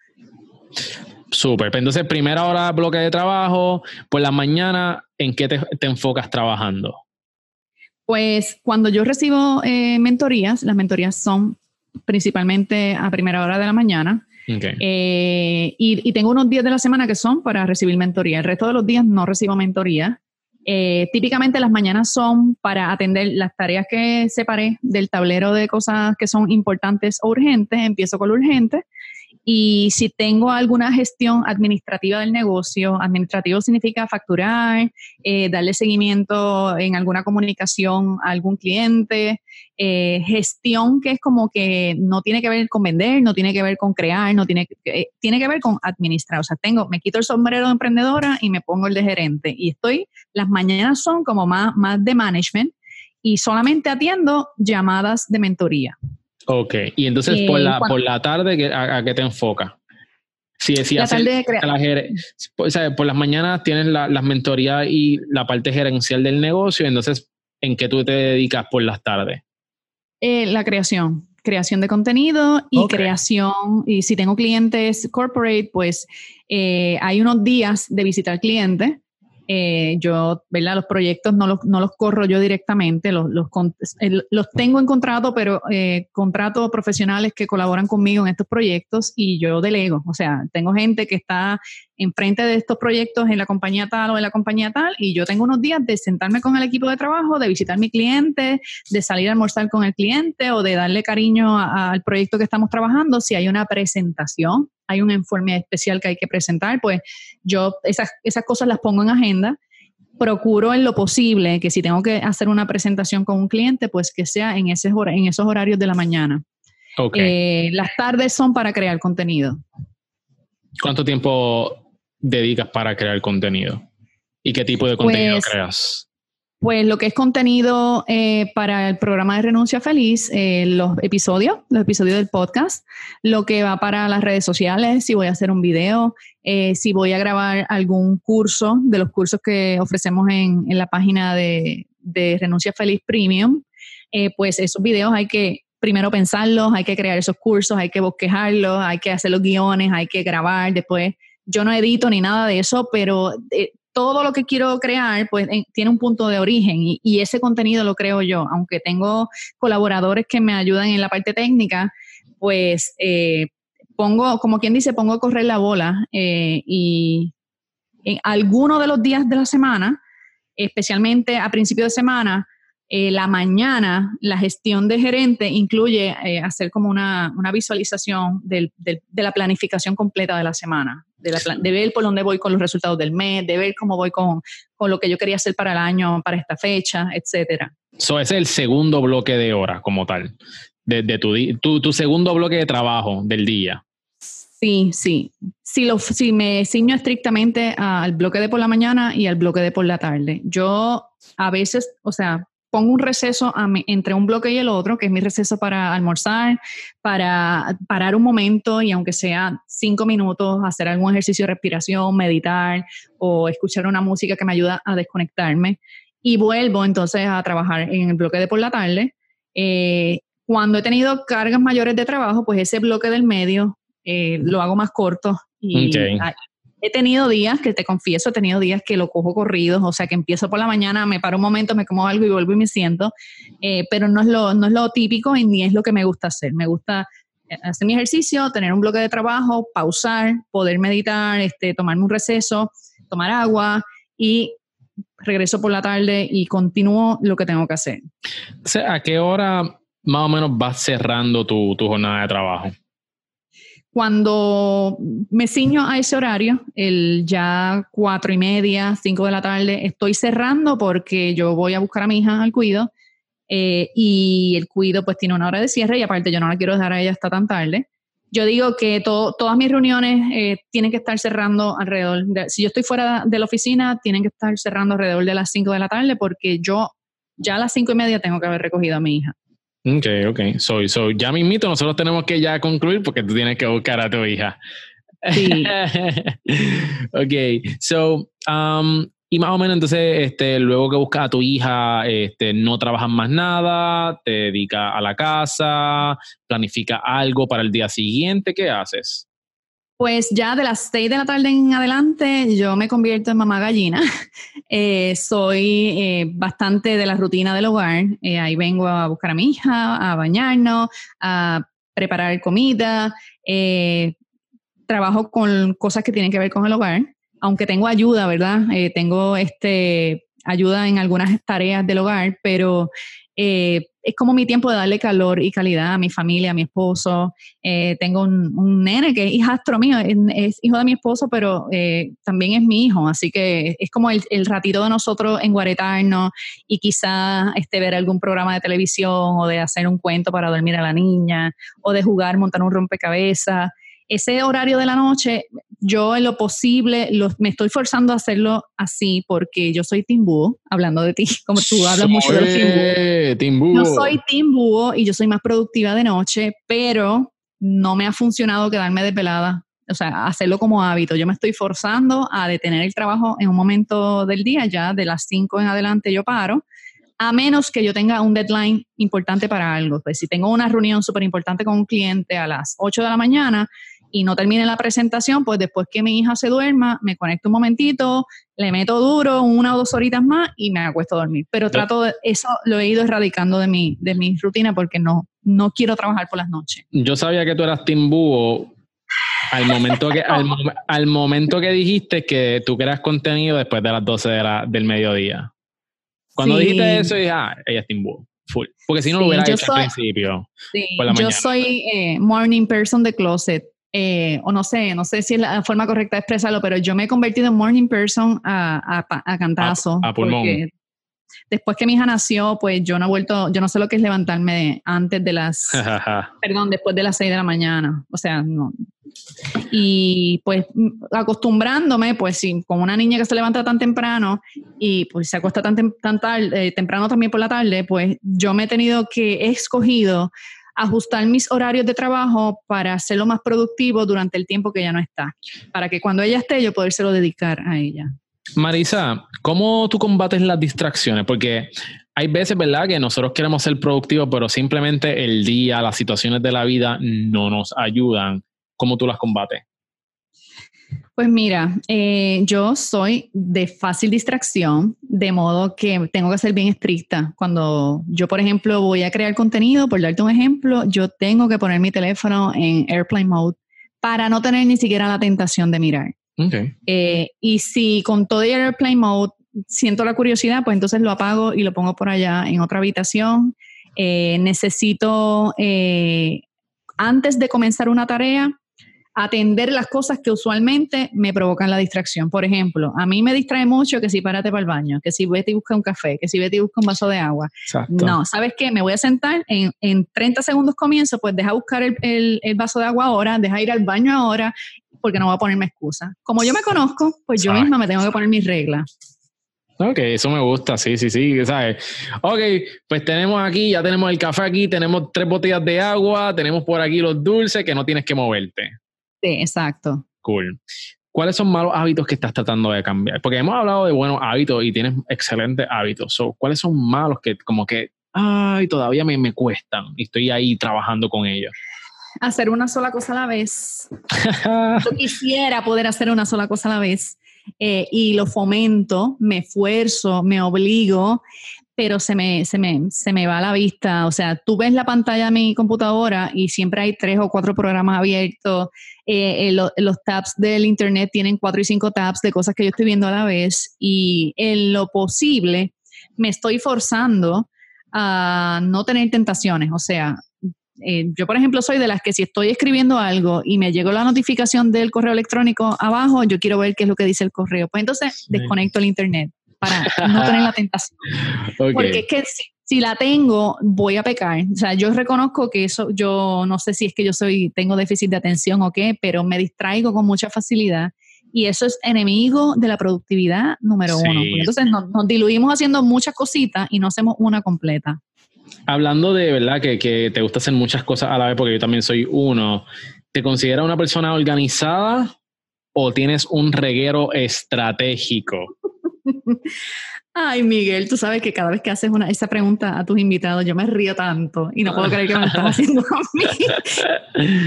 Súper. Pues entonces, primera hora bloque de trabajo, por la mañana, ¿en qué te, te enfocas trabajando? Pues cuando yo recibo eh, mentorías, las mentorías son principalmente a primera hora de la mañana. Eh, y, tengo unos días de la semana que son para recibir mentoría. El resto de los días no recibo mentoría. Eh, típicamente las mañanas son para atender las tareas que separé del tablero de cosas que son importantes o urgentes. Empiezo con lo urgente y si tengo alguna gestión administrativa del negocio, administrativo significa facturar, eh, darle seguimiento en alguna comunicación a algún cliente, eh, gestión que es como que no tiene que ver con vender, no tiene que ver con crear, no tiene, eh, tiene que ver con administrar. O sea, tengo, me quito el sombrero de emprendedora y me pongo el de gerente. Y estoy, las mañanas son como más, más de management y solamente atiendo llamadas de mentoría. Ok, y entonces por, la, por la tarde, ¿a, qué te enfoca? Si decías, por las mañanas tienes las mentorías y la parte gerencial del negocio, entonces, ¿en qué tú te dedicas por las tardes? Eh, la creación, creación de contenido y creación, y si tengo clientes corporate, pues eh, hay unos días de visitar clientes eh, yo, ¿verdad? Los proyectos no los, no los corro yo directamente, los, los, los tengo en contrato, pero eh, contratos profesionales que colaboran conmigo en estos proyectos y yo delego. O sea, tengo gente que está enfrente de estos proyectos en la compañía tal o en la compañía tal y yo tengo unos días de sentarme con el equipo de trabajo, de visitar a mi cliente, de salir a almorzar con el cliente o de darle cariño al proyecto que estamos trabajando. Si hay una presentación, hay un informe especial que hay que presentar, pues yo esas, esas cosas las pongo en agenda. Procuro en lo posible que si tengo que hacer una presentación con un cliente, pues que sea en, ese, en esos horarios de la mañana. Eh, las tardes son para crear contenido. ¿Cuánto tiempo dedicas para crear contenido? ¿Y qué tipo de contenido pues, creas? Pues lo que es contenido eh, para el programa de Renuncia Feliz, eh, los episodios, los episodios del podcast, lo que va para las redes sociales, si voy a hacer un video, eh, si voy a grabar algún curso de los cursos que ofrecemos en, la página de, Renuncia Feliz Premium, pues esos videos hay que primero pensarlos, hay que crear esos cursos, hay que bosquejarlos, hay que hacer los guiones, hay que grabar, después yo no edito ni nada de eso, pero todo lo que quiero crear, pues tiene un punto de origen y, ese contenido lo creo yo. Aunque tengo colaboradores que me ayudan en la parte técnica, pues eh, pongo, como quien dice, pongo a correr la bola eh, y en alguno de los días de la semana especialmente a principio de semana, eh, la mañana, la gestión de gerente incluye eh, hacer como una, visualización de la planificación completa de la semana, de, ver por dónde voy con los resultados del mes, de ver cómo voy con, lo que yo quería hacer para el año, para esta fecha, etcétera. Eso es el segundo bloque de horas como tal, de, tu, tu, segundo bloque de trabajo del día. Sí, sí. Si, lo, si me ciño estrictamente al bloque de por la mañana y al bloque de por la tarde. Yo a veces, o sea, pongo un receso entre un bloque y el otro, que es mi receso para almorzar, para parar un momento y aunque sea cinco minutos, hacer algún ejercicio de respiración, meditar o escuchar una música que me ayuda a desconectarme. Y vuelvo entonces a trabajar en el bloque de por la tarde. Eh, cuando he tenido cargas mayores de trabajo, pues ese bloque del medio eh, lo hago más corto y He tenido días, que te confieso, he tenido días que lo cojo corrido, o sea, que empiezo por la mañana, me paro un momento, me como algo y vuelvo y me siento, eh, pero no es, lo, no es lo típico y ni es lo que me gusta hacer. Me gusta eh, hacer mi ejercicio, tener un bloque de trabajo, pausar, poder meditar, este, tomarme un receso, tomar agua y regreso por la tarde y continúo lo que tengo que hacer. O sea, ¿a qué hora más o menos vas cerrando tu, tu jornada de trabajo? Cuando me ciño a ese horario, el ya cuatro y media, cinco de la tarde, estoy cerrando porque yo voy a buscar a mi hija al cuido eh, y el cuido pues tiene una hora de cierre y aparte yo no la quiero dejar a ella hasta tan tarde. Yo digo que todas mis reuniones eh, tienen que estar cerrando alrededor, de, si yo estoy fuera de la oficina, tienen que estar cerrando alrededor de las cinco de la tarde porque yo ya a las cinco y media tengo que haber recogido a mi hija. Ok, ok. So, so ya mismito nosotros tenemos que ya concluir porque tú tienes que buscar a tu hija. Sí. ok, so, um, y más o menos entonces, este, luego que buscas a tu hija, este, no trabajas más nada, te dedicas a la casa, planifica algo para el día siguiente, ¿qué haces? Pues ya de las 6 de la tarde en adelante yo me convierto en mamá gallina. Eh, soy eh, bastante de la rutina del hogar. Eh, ahí vengo a buscar a mi hija, a bañarnos, a preparar comida. trabajo con cosas que tienen que ver con el hogar, aunque tengo ayuda, ¿verdad? tengo este, ayuda en algunas tareas del hogar, pero es como mi tiempo de darle calor y calidad a mi familia, a mi esposo. Eh, tengo un, nene que es hijastro mío, es, hijo de mi esposo, pero eh, también es mi hijo, así que es como el, ratito de nosotros en guaretarnos y quizás este, ver algún programa de televisión o de hacer un cuento para dormir a la niña o de jugar, montar un rompecabezas ese horario de la noche, yo en lo posible me estoy forzando a hacerlo así porque yo soy timbúo, hablando de ti, como tú hablas mucho de los timbúos. Yo soy timbúo y yo soy más productiva de noche, pero no me ha funcionado quedarme desvelada. O sea, hacerlo como hábito. Yo me estoy forzando a detener el trabajo en un momento del día, ya de las 5 en adelante yo paro, a menos que yo tenga un deadline importante para algo. Pues si tengo una reunión súper importante con un cliente a las 8 de la mañana, y no termine la presentación, pues después que mi hija se duerma, me conecto un momentito, le meto duro una o dos horitas más y me acuesto a dormir. Pero trato de, eso lo he ido erradicando de mi, de mi rutina porque no, no quiero trabajar por las noches. Yo sabía que tú eras Tim al momento que, al, momento que dijiste que tú creas contenido después de las 12 de la, del mediodía. Cuando dijiste eso, dije, ah, ella es Tim Full. Porque si no lo hubiera hecho al principio. Sí, yo soy eh, morning person de closet. Eh, o no sé, no sé si es la forma correcta de expresarlo, pero yo me he convertido en morning person a, a, cantazo. A, pulmón. Después que mi hija nació, pues yo no he vuelto, yo no sé lo que es levantarme antes de las, perdón, después de las 6 de la mañana. O sea, no. Y pues acostumbrándome, pues sí, con una niña que se levanta tan temprano y pues se acuesta tan, tan tarde, eh, temprano también por la tarde, pues yo me he tenido que, he escogido ajustar mis horarios de trabajo para hacerlo más productivo durante el tiempo que ella no está, para que cuando ella esté yo podérselo dedicar a ella. Marisa, ¿cómo tú combates las distracciones? Porque hay veces, ¿verdad?, que nosotros queremos ser productivos, pero simplemente el día, las situaciones de la vida no nos ayudan. ¿Cómo tú las combates? Pues mira, eh, yo soy de fácil distracción, de modo que tengo que ser bien estricta. Cuando yo, por ejemplo, voy a crear contenido, por darte un ejemplo, yo tengo que poner mi teléfono en airplane mode para no tener ni siquiera la tentación de mirar. Eh, y si con todo el airplane mode siento la curiosidad, pues entonces lo apago y lo pongo por allá en otra habitación. Eh, necesito, eh, antes de comenzar una tarea, atender las cosas que usualmente me provocan la distracción. Por ejemplo, a mí me distrae mucho que si párate para el baño, que si vete y busca un café, que si vete y busca un vaso de agua. No, ¿sabes qué? Me voy a sentar, en, en 30 segundos comienzo, pues deja buscar el, el, vaso de agua ahora, deja ir al baño ahora, porque no voy a ponerme excusa. Como yo me conozco, pues yo misma me tengo que poner mis reglas. Ok, eso me gusta, sí, sí, sí, ¿sabes? Ok, pues tenemos aquí, ya tenemos el café aquí, tenemos tres botellas de agua, tenemos por aquí los dulces que no tienes que moverte. Sí, exacto. Cool. ¿Cuáles son malos hábitos que estás tratando de cambiar? Porque hemos hablado de buenos hábitos y tienes excelentes hábitos. ¿Cuáles son malos que como que, ay, todavía me, me cuestan y estoy ahí trabajando con ellos? Hacer una sola cosa a la vez. Yo quisiera poder hacer una sola cosa a la vez eh, y lo fomento, me esfuerzo, me obligo, pero se me, se, me, se me va a la vista. O sea, tú ves la pantalla de mi computadora y siempre hay tres o cuatro programas abiertos. Eh, eh, los tabs del Internet tienen cuatro y cinco tabs de cosas que yo estoy viendo a la vez y en lo posible me estoy forzando a no tener tentaciones. O sea, eh, yo, por ejemplo, soy de las que si estoy escribiendo algo y me llegó la notificación del correo electrónico abajo, yo quiero ver qué es lo que dice el correo. Pues entonces desconecto el Internet para no tener la tentación. Porque es que si, la tengo, voy a pecar. O sea, yo reconozco que eso, yo no sé si es que yo soy, tengo déficit de atención o qué, pero me distraigo con mucha facilidad. Y eso es enemigo de la productividad número uno. Entonces nos, nos diluimos haciendo muchas cositas y no hacemos una completa. Hablando de verdad que, que, te gusta hacer muchas cosas a la vez, porque yo también soy uno, ¿te consideras una persona organizada o tienes un reguero estratégico? Ay, Miguel, tú sabes que cada vez que haces una, esa pregunta a tus invitados, yo me río tanto y no puedo creer que me lo estás haciendo a mí.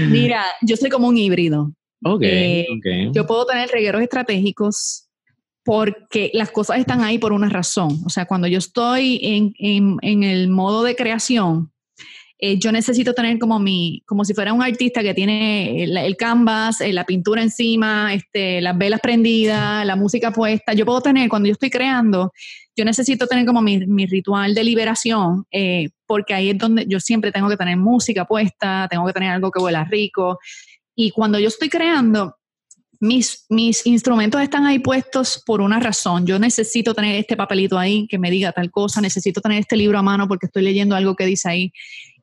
Mira, yo soy como un híbrido. Okay, eh, Yo puedo tener regueros estratégicos porque las cosas están ahí por una razón. O sea, cuando yo estoy en, en, en el modo de creación, eh, yo necesito tener como mi, como si fuera un artista que tiene el, canvas, eh, la pintura encima, este, las velas prendidas, la música puesta. Yo puedo tener, cuando yo estoy creando, yo necesito tener como mi, mi ritual de liberación, eh, porque ahí es donde yo siempre tengo que tener música puesta, tengo que tener algo que huela rico. Y cuando yo estoy creando, mis, mis instrumentos están ahí puestos por una razón. Yo necesito tener este papelito ahí que me diga tal cosa, necesito tener este libro a mano porque estoy leyendo algo que dice ahí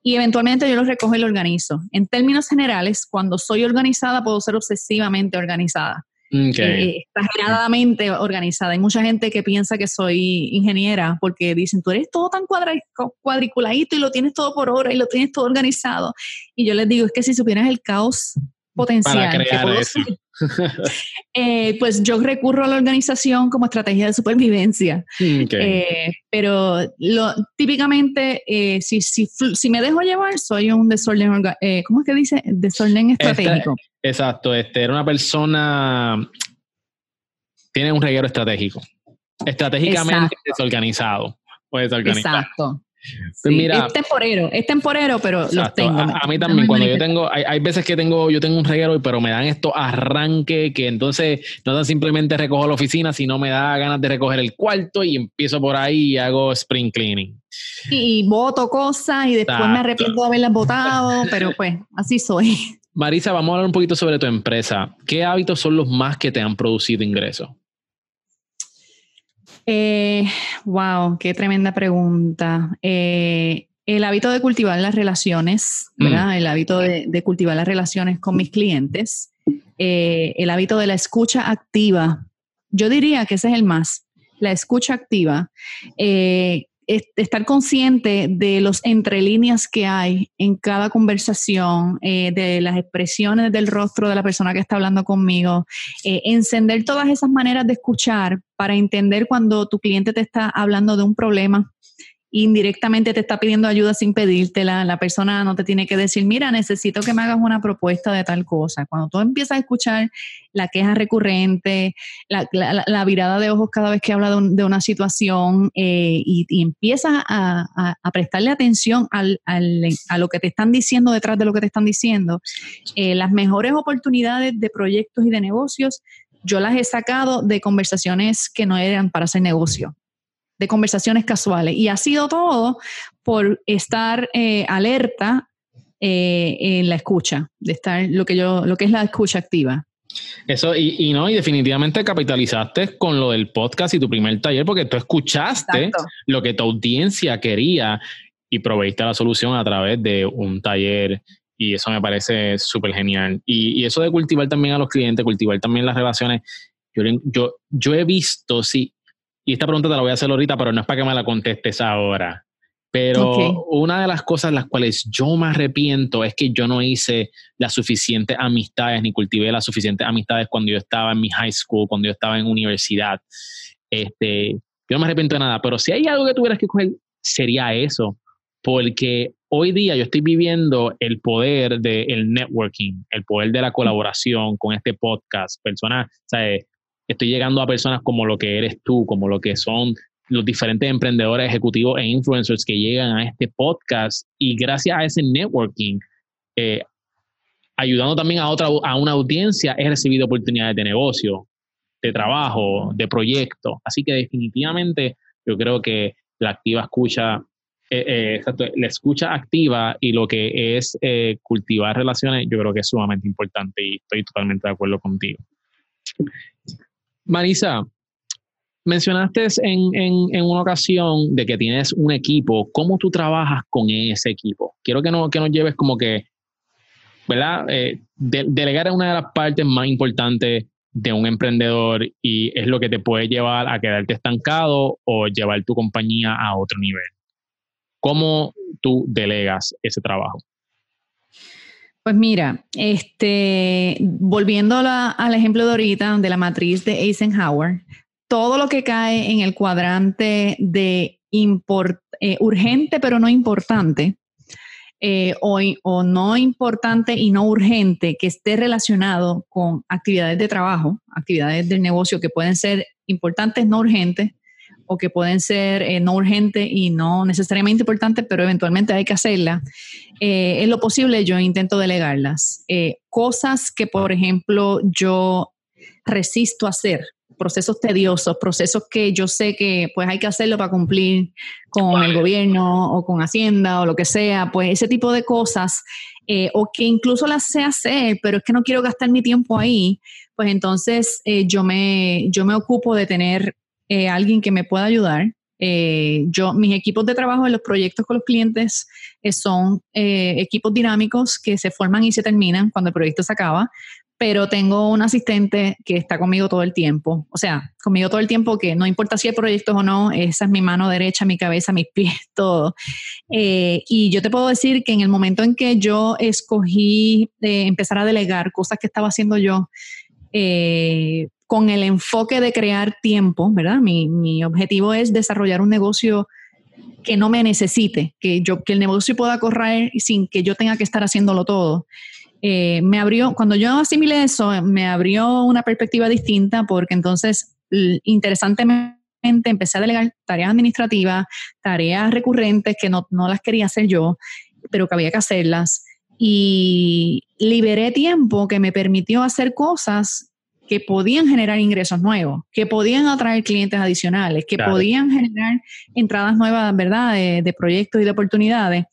y eventualmente yo los recojo y los organizo. En términos generales, cuando soy organizada, puedo ser obsesivamente organizada. Eh, exageradamente organizada. Hay mucha gente que piensa que soy ingeniera porque dicen, tú eres todo tan cuadriculadito y lo tienes todo por hora y lo tienes todo organizado. Y yo les digo, es que si supieras el caos potencial. Eh, pues yo recurro a la organización como estrategia de supervivencia. Mm, eh, pero lo, típicamente, eh, si, si, si, me dejo llevar, soy un desorden, ¿cómo es que dice? Desorden este, estratégico. exacto, este, era una persona, tiene un reguero estratégico. Estratégicamente desorganizado. Exacto. Pues mira, es temporero, es temporero, pero los tengo. A, mí también, cuando yo tengo, hay, hay, veces que tengo, yo tengo un reguero, pero me dan estos arranques que entonces no dan simplemente recojo la oficina, sino me da ganas de recoger el cuarto y empiezo por ahí y hago spring cleaning. Y, voto cosas y después me arrepiento de haberlas votado, pero pues así soy. Marisa, vamos a hablar un poquito sobre tu empresa. ¿Qué hábitos son los más que te han producido ingresos? Eh, wow, qué tremenda pregunta. Eh, el hábito de cultivar las relaciones, mm. ¿verdad? El hábito de, cultivar las relaciones con mis clientes, eh, el hábito de la escucha activa. Yo diría que ese es el más, la escucha activa estar consciente de los entre líneas que hay en cada conversación, eh, de las expresiones del rostro de la persona que está hablando conmigo, eh, encender todas esas maneras de escuchar para entender cuando tu cliente te está hablando de un problema indirectamente te está pidiendo ayuda sin pedírtela, la persona no te tiene que decir, mira, necesito que me hagas una propuesta de tal cosa. Cuando tú empiezas a escuchar la queja recurrente, la, virada de ojos cada vez que habla de, una situación eh, y, empiezas a, prestarle atención a lo que te están diciendo detrás de lo que te están diciendo, eh, las mejores oportunidades de proyectos y de negocios yo las he sacado de conversaciones que no eran para hacer negocio, de conversaciones casuales. Y ha sido todo por estar eh, alerta eh, en la escucha, de estar lo que yo, lo que es la escucha activa. Eso, y, no, y definitivamente capitalizaste con lo del podcast y tu primer taller, porque tú escuchaste lo que tu audiencia quería y proveíste la solución a través de un taller. Y eso me parece súper genial. Y, eso de cultivar también a los clientes, cultivar también las relaciones. Yo, yo, yo he visto, sí, y esta pregunta te la voy a hacer ahorita, pero no es para que me la contestes ahora. Pero una de las cosas las cuales yo me arrepiento es que yo no hice las suficientes amistades ni cultivé las suficientes amistades cuando yo estaba en mi high school, cuando yo estaba en universidad. Este, yo no me arrepiento de nada, pero si hay algo que tuvieras que coger, sería eso. Porque hoy día yo estoy viviendo el poder del networking, el poder de la colaboración con este podcast. Personas, ¿sabes? Estoy llegando a personas como lo que eres tú, como lo que son los diferentes emprendedores ejecutivos e influencers que llegan a este podcast y gracias a ese networking, eh, ayudando también a, otra, a una audiencia, he recibido oportunidades de negocio, de trabajo, de proyecto. Así que definitivamente yo creo que la activa escucha, eh, eh, la escucha activa y lo que es cultivar relaciones, yo creo que es sumamente importante y estoy totalmente de acuerdo contigo. Marisa, mencionaste en, en, una ocasión de que tienes un equipo. ¿Cómo tú trabajas con ese equipo? Quiero que, no, que nos lleves como que, ¿verdad? Eh, delegar es una de las partes más importantes de un emprendedor y es lo que te puede llevar a quedarte estancado o llevar tu compañía a otro nivel. ¿Cómo tú delegas ese trabajo? Pues mira, este, volviendo al ejemplo de ahorita de la matriz de Eisenhower, todo lo que cae en el cuadrante de eh, urgente pero no importante, eh, o, o, no importante y no urgente que esté relacionado con actividades de trabajo, actividades del negocio que pueden ser importantes, no urgentes, o que pueden ser eh, no urgentes y no necesariamente importantes, pero eventualmente hay que hacerlas. es lo posible, yo intento delegarlas. cosas que, por ejemplo, yo resisto a hacer, procesos tediosos, procesos que yo sé que pues hay que hacerlo para cumplir con el gobierno o con Hacienda o lo que sea, pues ese tipo de cosas, eh, o que incluso las sé hacer, pero es que no quiero gastar mi tiempo ahí, pues entonces eh, yo, me, yo me ocupo de tener eh, alguien que me pueda ayudar. yo, mis equipos de trabajo en los proyectos con los clientes son equipos dinámicos que se forman y se terminan cuando el proyecto se acaba, pero tengo un asistente que está conmigo todo el tiempo. O sea, conmigo todo el tiempo que no importa si hay proyectos o no, esa es mi mano derecha, mi cabeza, mis pies, todo. Eh, y yo te puedo decir que en el momento en que yo escogí de empezar a delegar cosas que estaba haciendo yo, eh, con el enfoque de crear tiempo, ¿verdad? Mi, objetivo es desarrollar un negocio que no me necesite, que, yo, que el negocio pueda correr sin que yo tenga que estar haciéndolo todo. Eh, me abrió, cuando yo asimilé eso, me abrió una perspectiva distinta porque entonces, interesantemente, empecé a delegar tareas administrativas, tareas recurrentes que no, no las quería hacer yo, pero que había que hacerlas. Y liberé tiempo que me permitió hacer cosas que podían generar ingresos nuevos, que podían atraer clientes adicionales, que podían generar entradas nuevas, ¿verdad?, de, proyectos y de oportunidades.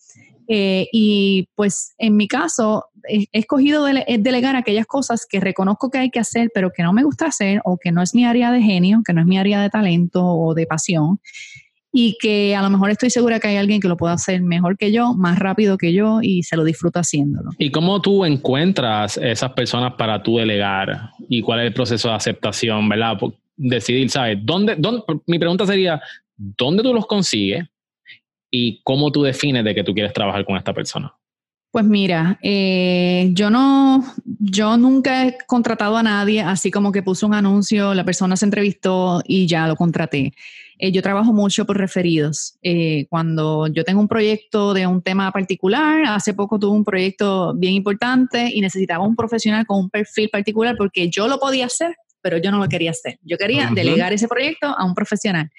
Eh, y pues en mi caso, he escogido delegar aquellas cosas que reconozco que hay que hacer, pero que no me gusta hacer o que no es mi área de genio, que no es mi área de talento o de pasión y que a lo mejor estoy segura que hay alguien que lo pueda hacer mejor que yo, más rápido que yo y se lo disfruta haciéndolo. ¿Y cómo tú encuentras esas personas para tú delegar? ¿Y cuál es el proceso de aceptación, verdad? Decidir, ¿sabes? ¿Dónde, dónde, mi pregunta sería, ¿dónde tú los consigues? ¿Y cómo tú defines de que tú quieres trabajar con esta persona? Pues mira, eh, yo no, yo nunca he contratado a nadie así como que puso un anuncio, la persona se entrevistó y ya lo contraté. Eh, yo trabajo mucho por referidos. Eh, cuando yo tengo un proyecto de un tema particular, hace poco tuve un proyecto bien importante y necesitaba un profesional con un perfil particular porque yo lo podía hacer, pero yo no lo quería hacer. Yo quería delegar ese proyecto a un profesional.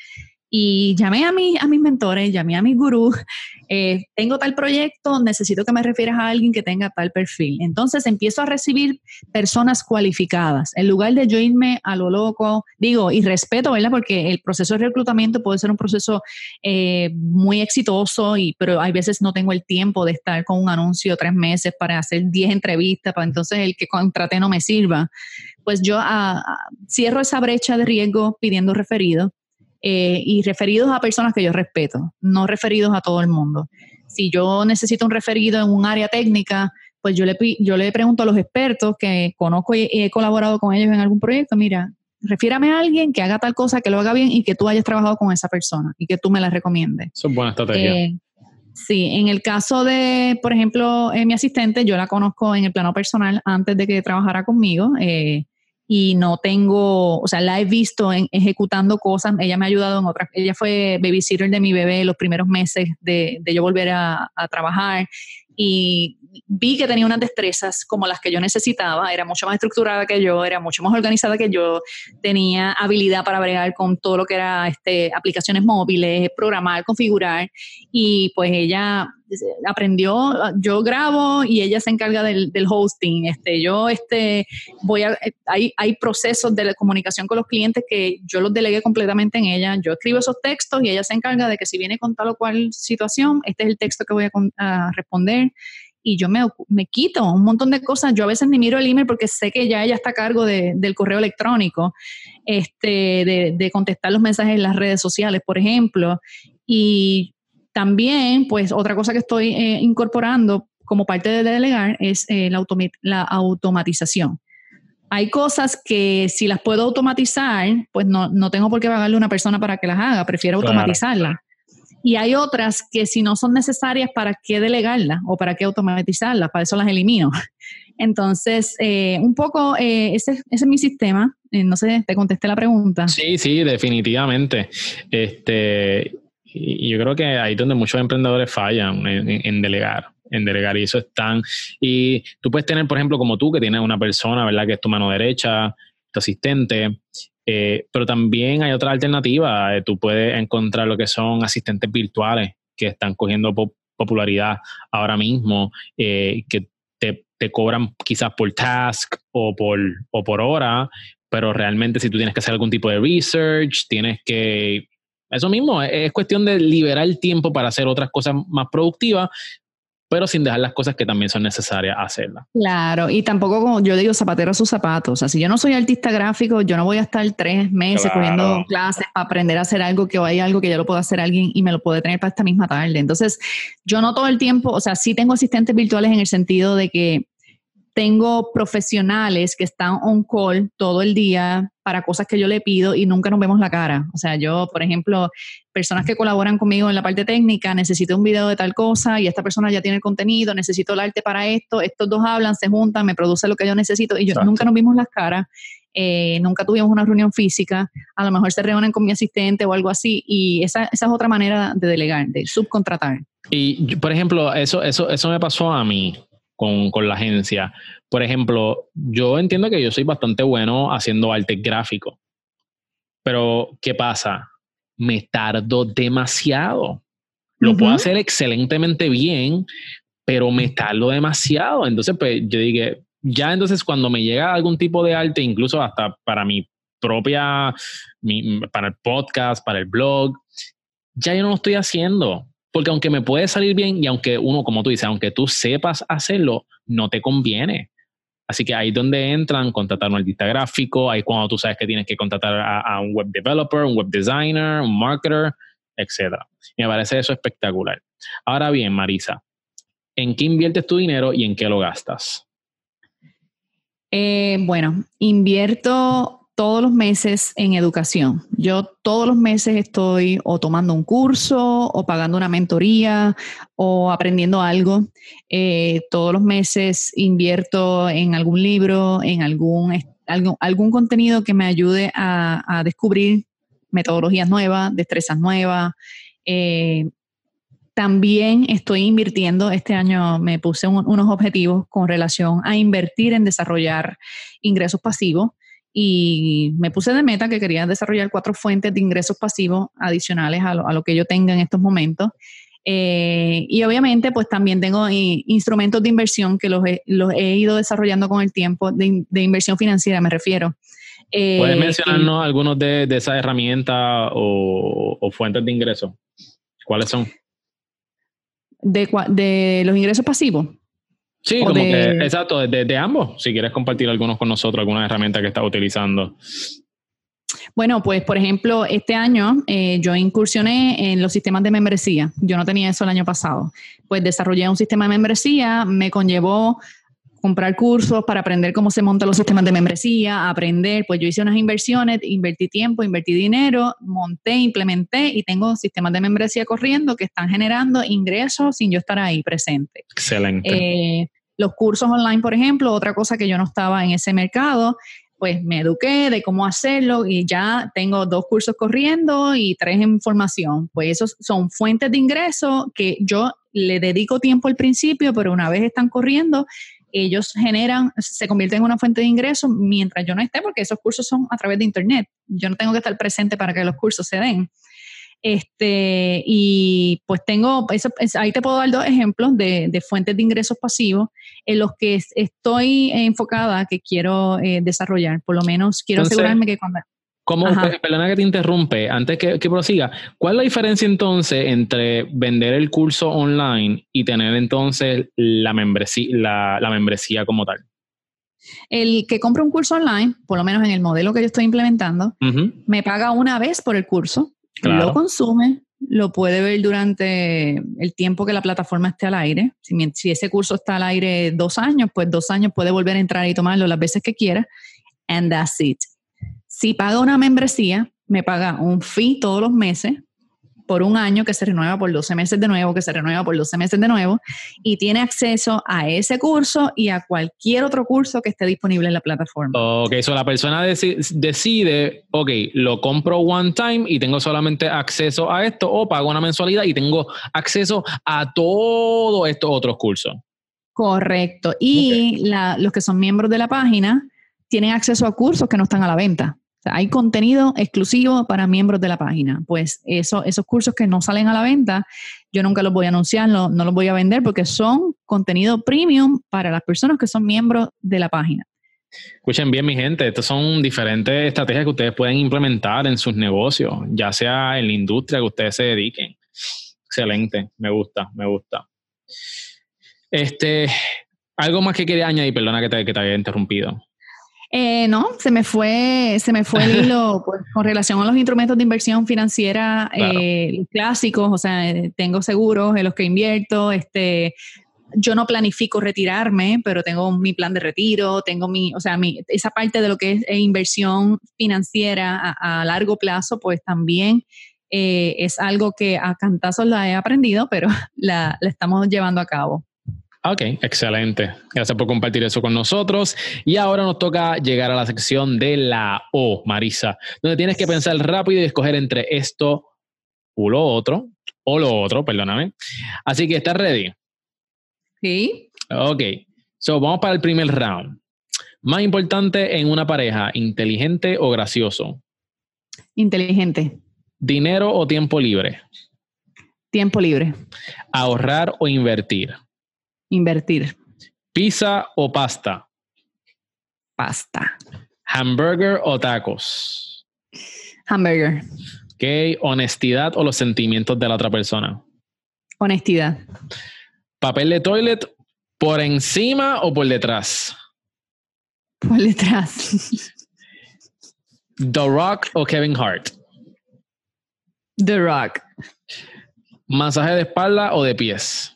Y llamé a, mi, a mis mentores, llamé a mis gurús, eh, tengo tal proyecto, necesito que me refieras a alguien que tenga tal perfil. Entonces empiezo a recibir personas cualificadas. En lugar de yo irme a lo loco, digo, y respeto, ¿verdad? Porque el proceso de reclutamiento puede ser un proceso eh, muy exitoso, y, pero hay veces no tengo el tiempo de estar con un anuncio tres meses para hacer 10 entrevistas, para entonces el que contraté no me sirva. Pues yo ah, ah, cierro esa brecha de riesgo pidiendo referido eh, y referidos a personas que yo respeto, no referidos a todo el mundo. Si yo necesito un referido en un área técnica, pues yo le, yo le pregunto a los expertos que conozco y he colaborado con ellos en algún proyecto, mira, refiérame a alguien que haga tal cosa, que lo haga bien y que tú hayas trabajado con esa persona y que tú me la recomiendes. Eso es buena estrategia. Eh, sí, en el caso de, por ejemplo, mi asistente, yo la conozco en el plano personal antes de que trabajara conmigo. Eh, y no tengo, o sea, la he visto en, ejecutando cosas, ella me ha ayudado en otras, ella fue babysitter de mi bebé los primeros meses de, de yo volver a, trabajar y vi que tenía unas destrezas como las que yo necesitaba, era mucho más estructurada que yo, era mucho más organizada que yo, tenía habilidad para bregar con todo lo que era este, aplicaciones móviles, programar, configurar, y pues ella aprendió, yo grabo y ella se encarga del, hosting, este, yo este, voy hay, hay procesos de comunicación con los clientes que yo los delegué completamente en ella, yo escribo esos textos y ella se encarga de que si viene con tal o cual situación, este es el texto que voy a, responder y yo me, me, quito un montón de cosas. Yo a veces ni miro el email porque sé que ya ella está a cargo de, del correo electrónico, este, de, de, contestar los mensajes en las redes sociales, por ejemplo. Y también, pues otra cosa que estoy eh, incorporando como parte de delegar es eh, la, la automatización. Hay cosas que si las puedo automatizar, pues no, no, tengo por qué pagarle a una persona para que las haga, prefiero automatizarlas y hay otras que si no son necesarias, ¿para qué delegarlas o para qué automatizarlas? Para eso las elimino. Entonces, eh, un poco, eh, ese, es mi sistema. Eh, no sé, te contesté la pregunta. Sí, sí, definitivamente. Este, y yo creo que ahí es donde muchos emprendedores fallan en, delegar en delegar y eso están y tú puedes tener por ejemplo como tú que tienes una persona verdad que es tu mano derecha tu asistente eh, pero también hay otra alternativa. Eh, tú puedes encontrar lo que son asistentes virtuales que están cogiendo popularidad ahora mismo, eh, que te, te, cobran quizás por task o por, o por hora, pero realmente si tú tienes que hacer algún tipo de research, tienes que... Eso mismo, es cuestión de liberar el tiempo para hacer otras cosas más productivas, pero sin dejar las cosas que también son necesarias hacerlas. Claro, y tampoco como yo digo, zapatero a sus zapatos. O sea, si yo no soy artista gráfico, yo no voy a estar tres meses cogiendo clases para aprender a hacer algo que o hay algo que ya lo puedo hacer alguien y me lo puede tener para esta misma tarde. Entonces, yo no todo el tiempo, o sea, sí tengo asistentes virtuales en el sentido de que tengo profesionales que están on call todo el día para cosas que yo le pido y nunca nos vemos la cara. O sea, yo, por ejemplo, personas que colaboran conmigo en la parte técnica, necesito un video de tal cosa y esta persona ya tiene el contenido, necesito el arte para esto, estos dos hablan, se juntan, me produce lo que yo necesito y yo nunca nos vimos las caras. Eh, nunca tuvimos una reunión física, a lo mejor se reúnen con mi asistente o algo así, y esa, esa es otra manera de delegar, de subcontratar. Y, por ejemplo, eso, eso, eso me pasó a mí con, con, la agencia. Por ejemplo, yo entiendo que yo soy bastante bueno haciendo arte gráfico, pero ¿qué pasa? Me tardo demasiado. Lo puedo hacer excelentemente bien, pero me tardo demasiado. Entonces, pues yo dije, ya entonces cuando me llega algún tipo de arte, incluso hasta para mi propia, mi, para el podcast, para el blog, ya yo no lo estoy haciendo. Porque aunque me puede salir bien y aunque uno, como tú dices, aunque tú sepas hacerlo, no te conviene. Así que ahí es donde entran, contratar un artista gráfico, ahí cuando tú sabes que tienes que contratar a, un web developer, un web designer, un marketer, etc. Me parece eso espectacular. Ahora bien, Marisa, ¿en qué inviertes tu dinero y en qué lo gastas? Eh, bueno, invierto todos los meses en educación. Yo todos los meses estoy o tomando un curso o pagando una mentoría o aprendiendo algo. Eh, todos los meses invierto en algún libro, en algún, algún, contenido que me ayude a, descubrir metodologías nuevas, destrezas nuevas. Eh, también estoy invirtiendo, este año me puse unos objetivos con relación a invertir en desarrollar ingresos pasivos y me puse de meta que quería desarrollar cuatro fuentes de ingresos pasivos adicionales a lo, que yo tenga en estos momentos. Eh, y obviamente, pues también tengo instrumentos de inversión que los he, los he, ido desarrollando con el tiempo, de, inversión financiera me refiero. Eh, ¿Puedes mencionarnos algunos de, esas herramientas o, fuentes de ingresos? ¿Cuáles son? De, de los ingresos pasivos. Sí, como que, exacto, de, ambos. Si quieres compartir algunos con nosotros, alguna herramienta que estás utilizando. Bueno, pues por ejemplo, este año eh, yo incursioné en los sistemas de membresía. Yo no tenía eso el año pasado. Pues desarrollé un sistema de membresía, me conllevó comprar cursos para aprender cómo se montan los sistemas de membresía, aprender, pues yo hice unas inversiones, invertí tiempo, invertí dinero, monté, implementé y tengo sistemas de membresía corriendo que están generando ingresos sin yo estar ahí presente. Excelente. Eh, los cursos online, por ejemplo, otra cosa que yo no estaba en ese mercado, pues me eduqué de cómo hacerlo y ya tengo dos cursos corriendo y tres en formación. Pues esos son fuentes de ingreso que yo le dedico tiempo al principio, pero una vez están corriendo, ellos generan, se convierten en una fuente de ingreso mientras yo no esté, porque esos cursos son a través de Internet. Yo no tengo que estar presente para que los cursos se den. Este, y pues tengo, ahí te puedo dar dos ejemplos de, fuentes de ingresos pasivos en los que estoy enfocada que quiero eh, desarrollar. Por lo menos quiero asegurarme que cuando... ¿Cómo, perdona que te interrumpe, antes que, que, prosiga, ¿cuál es la diferencia entonces entre vender el curso online y tener entonces la membresía, la, membresía como tal? El que compra un curso online, por lo menos en el modelo que yo estoy implementando, me paga una vez por el curso lo consume, lo puede ver durante el tiempo que la plataforma esté al aire. Si, si, ese curso está al aire dos años, pues dos años puede volver a entrar y tomarlo las veces que quiera. And that's it. Si paga una membresía, me paga un fee todos los meses por un año que se renueva por 12 meses de nuevo, que se renueva por 12 meses de nuevo, y tiene acceso a ese curso y a cualquier otro curso que esté disponible en la plataforma. Ok, so la persona decide, ok, lo compro one time y tengo solamente acceso a esto, o pago una mensualidad y tengo acceso a todos estos otros cursos. Correcto. Y los que son miembros de la página tienen acceso a cursos que no están a la venta hay contenido exclusivo para miembros de la página. Pues eso, esos cursos que no salen a la venta, yo nunca los voy a anunciar, no, los voy a vender porque son contenido premium para las personas que son miembros de la página. Escuchen bien, mi gente, estas son diferentes estrategias que ustedes pueden implementar en sus negocios, ya sea en la industria que ustedes se dediquen. Excelente, me gusta, me gusta. Este, algo más que quería añadir, perdona que te, que te había interrumpido. Eh, no, se me fue, se me fue el hilo pues, con relación a los instrumentos de inversión financiera eh, clásicos, o sea, tengo seguros en los que invierto, este, yo no planifico retirarme, pero tengo mi plan de retiro, tengo mi, o sea, mi, esa parte de lo que es eh, inversión financiera a, largo plazo, pues también es algo que a cantazos la he aprendido, pero la estamos llevando a cabo. Ok, excelente. Gracias por compartir eso con nosotros. Y ahora nos toca llegar a la sección de la O, Marisa, donde tienes que pensar rápido y escoger entre esto o lo otro, o lo otro, perdóname. Así que, ¿estás ready? Sí. Ok, so vamos para el primer round. Más importante en una pareja, inteligente o gracioso. Inteligente. Dinero o tiempo libre. Tiempo libre. Ahorrar o invertir. Invertir. ¿Pizza o pasta? Pasta. ¿Hamburger o tacos? Hamburger. ¿Qué? ¿Honestidad o los sentimientos de la otra persona? Honestidad. ¿Papel de toilet por encima o por detrás? Por detrás. ¿The Rock o Kevin Hart? The Rock. ¿Masaje de espalda o de pies?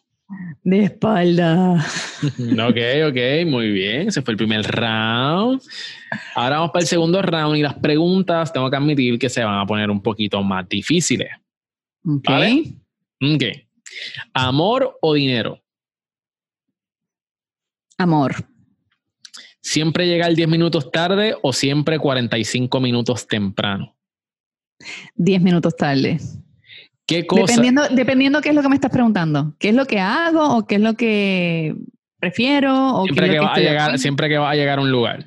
De espalda. ok, ok, muy bien. Ese fue el primer round. Ahora vamos para el segundo round y las preguntas tengo que admitir que se van a poner un poquito más difíciles. Ok. Ok. ¿Amor o dinero? Amor. ¿Siempre llegar 10 minutos tarde o siempre 45 minutos temprano? 10 minutos tarde. ¿Qué cosa? Dependiendo, dependiendo qué es lo que me estás preguntando. ¿Qué es lo que hago o qué es lo que prefiero? O siempre, que, va a llegar, siempre que va a llegar a un lugar.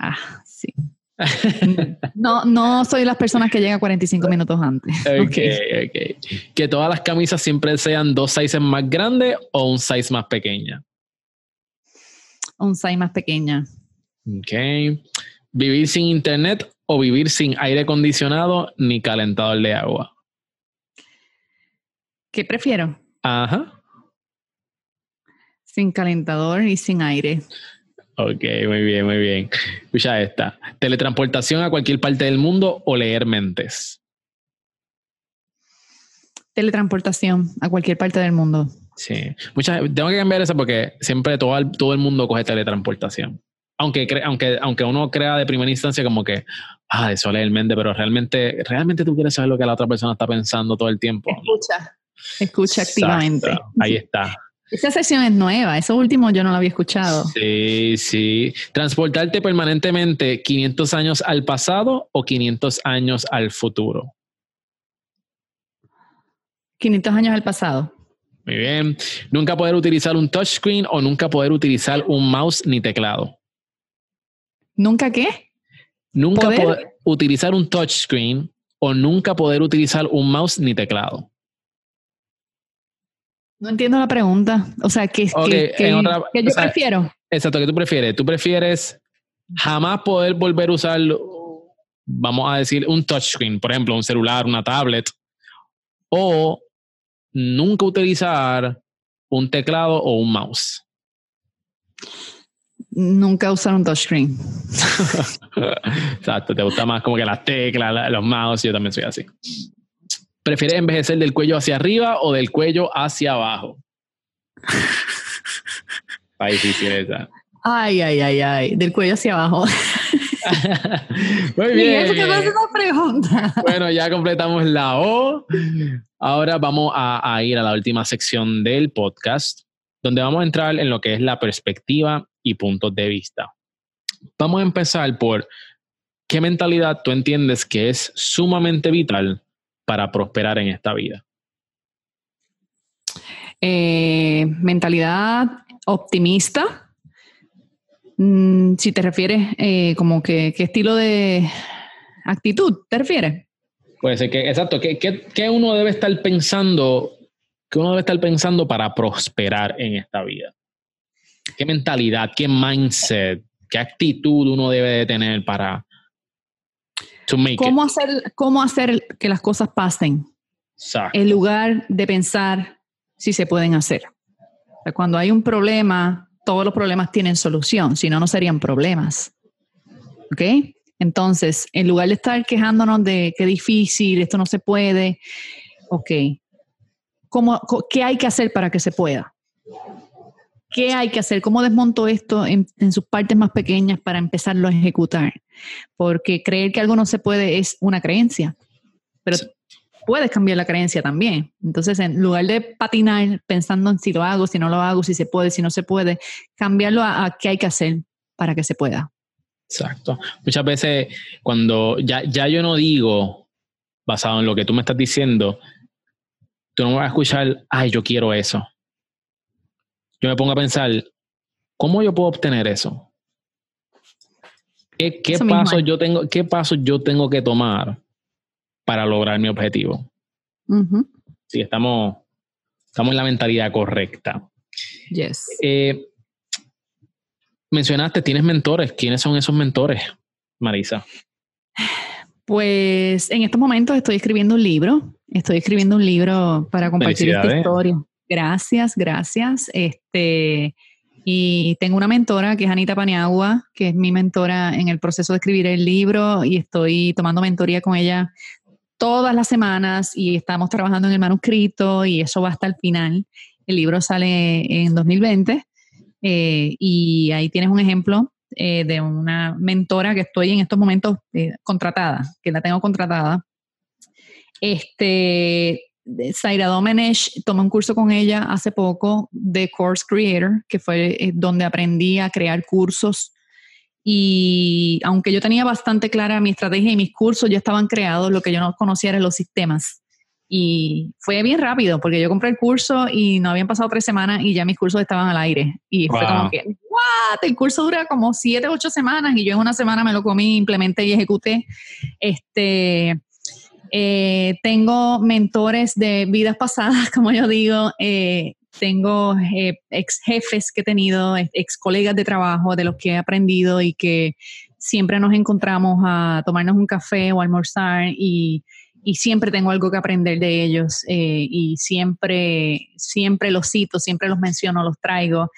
Ah, sí. No, no soy las personas que llegan 45 minutos antes. Ok, ok. Que todas las camisas siempre sean dos sizes más grandes o un size más pequeña. Un size más pequeña. Ok. Vivir sin internet o vivir sin aire acondicionado ni calentador de agua. ¿Qué prefiero? Ajá. Sin calentador y sin aire. Ok, muy bien, muy bien. Escucha esta. Teletransportación a cualquier parte del mundo o leer mentes. Teletransportación a cualquier parte del mundo. Sí. Muchas, tengo que cambiar eso porque siempre todo el, todo el mundo coge teletransportación. Aunque, aunque, aunque uno crea de primera instancia como que, ah, eso leer mente, pero realmente, realmente tú quieres saber lo que la otra persona está pensando todo el tiempo. Escucha, escucha activamente. Ahí está. Esa sesión es nueva, eso último yo no lo había escuchado. Sí, sí. Transportarte permanentemente 500 años al pasado o 500 años al futuro. 500 años al pasado. Muy bien. Nunca poder utilizar un touchscreen o nunca poder utilizar un mouse ni teclado. ¿Nunca qué? Nunca poder utilizar un touchscreen o nunca poder utilizar un mouse ni teclado. No entiendo la pregunta. O sea, ¿qué, yo prefiero? Exacto, ¿qué tú prefieres? ¿Tú prefieres jamás poder volver a usar, vamos a decir, un touchscreen, por ejemplo, un celular, una tablet, o nunca utilizar un teclado o un mouse? Nunca usar un touchscreen. Exacto, te gusta más como que las teclas, los mouse, yo también soy así. ¿Prefieres envejecer del cuello hacia arriba o del cuello hacia abajo? Está difícil esa. Ay, ay, ay, ay, del cuello hacia abajo. Muy bien. una pregunta. Bueno, ya completamos la O. Ahora vamos a, a ir a la última sección del podcast, donde vamos a entrar en lo que es la perspectiva y puntos de vista. Vamos a empezar por qué mentalidad tú entiendes que es sumamente vital para prosperar en esta vida? Eh, mentalidad optimista. Mm, si te refieres, eh, como que, ¿qué estilo de actitud te refieres? Puede ser que, exacto, ¿qué, qué, uno debe estar pensando, qué uno debe estar pensando para prosperar en esta vida? ¿Qué mentalidad, qué mindset, qué actitud uno debe de tener para, ¿Cómo, Hacer, ¿Cómo hacer que las cosas pasen? En lugar de pensar si se pueden hacer. cuando hay un problema, todos los problemas tienen solución, si no, no serían problemas. ¿Ok? Entonces, en lugar de estar quejándonos de qué difícil, esto no se puede, ok, ¿Cómo, ¿qué hay que hacer para que se pueda? ¿Qué hay que hacer? ¿Cómo desmonto esto en, sus partes más pequeñas para empezarlo a ejecutar? Porque creer que algo no se puede es una creencia, pero puedes cambiar la creencia también. Entonces, en lugar de patinar pensando en si lo hago, si no lo hago, si se puede, si no se puede, cambiarlo a, qué hay que hacer para que se pueda. Exacto. Muchas veces cuando ya, ya yo no digo, basado en lo que tú me estás diciendo, tú no vas a escuchar, ay, yo quiero eso yo me pongo a pensar, ¿cómo yo puedo obtener eso? ¿Qué, pasos yo tengo, qué pasos yo tengo que tomar para lograr mi objetivo? Si estamos, estamos en la mentalidad correcta. Yes. Eh, mencionaste, tienes mentores. ¿Quiénes son esos mentores, Marisa? Pues en estos momentos estoy escribiendo un libro. Estoy escribiendo un libro para compartir esta historia. Gracias, gracias. Este, y tengo una mentora que es Anita Paniagua, que es mi mentora en el proceso de escribir el libro y estoy tomando mentoría con ella todas las semanas y estamos trabajando en el manuscrito y eso va hasta el final. El libro sale en 2020 eh, y ahí tienes un ejemplo eh, de una mentora que estoy en estos momentos eh, contratada, que la tengo contratada. Este, Zaira Domenech, tomé un curso con ella hace poco de Course Creator, que fue eh, donde aprendí a crear cursos. Y aunque yo tenía bastante clara mi estrategia y mis cursos ya estaban creados, lo que yo no conocía eran los sistemas. y fue bien rápido porque yo compré el curso y no habían pasado tres semanas y ya mis cursos estaban al aire. Y fue como que, ¿what? El curso dura como siete, ocho semanas y yo en una semana me lo comí, implementé y ejecuté. Este, eh, tengo mentores de vidas pasadas, como yo digo. Eh, tengo eh, ex jefes que he tenido, ex colegas de trabajo de los que he aprendido y que siempre nos encontramos a tomarnos un café o almorzar y y siempre tengo algo que aprender de ellos y siempre, siempre los cito, siempre los menciono, los traigo.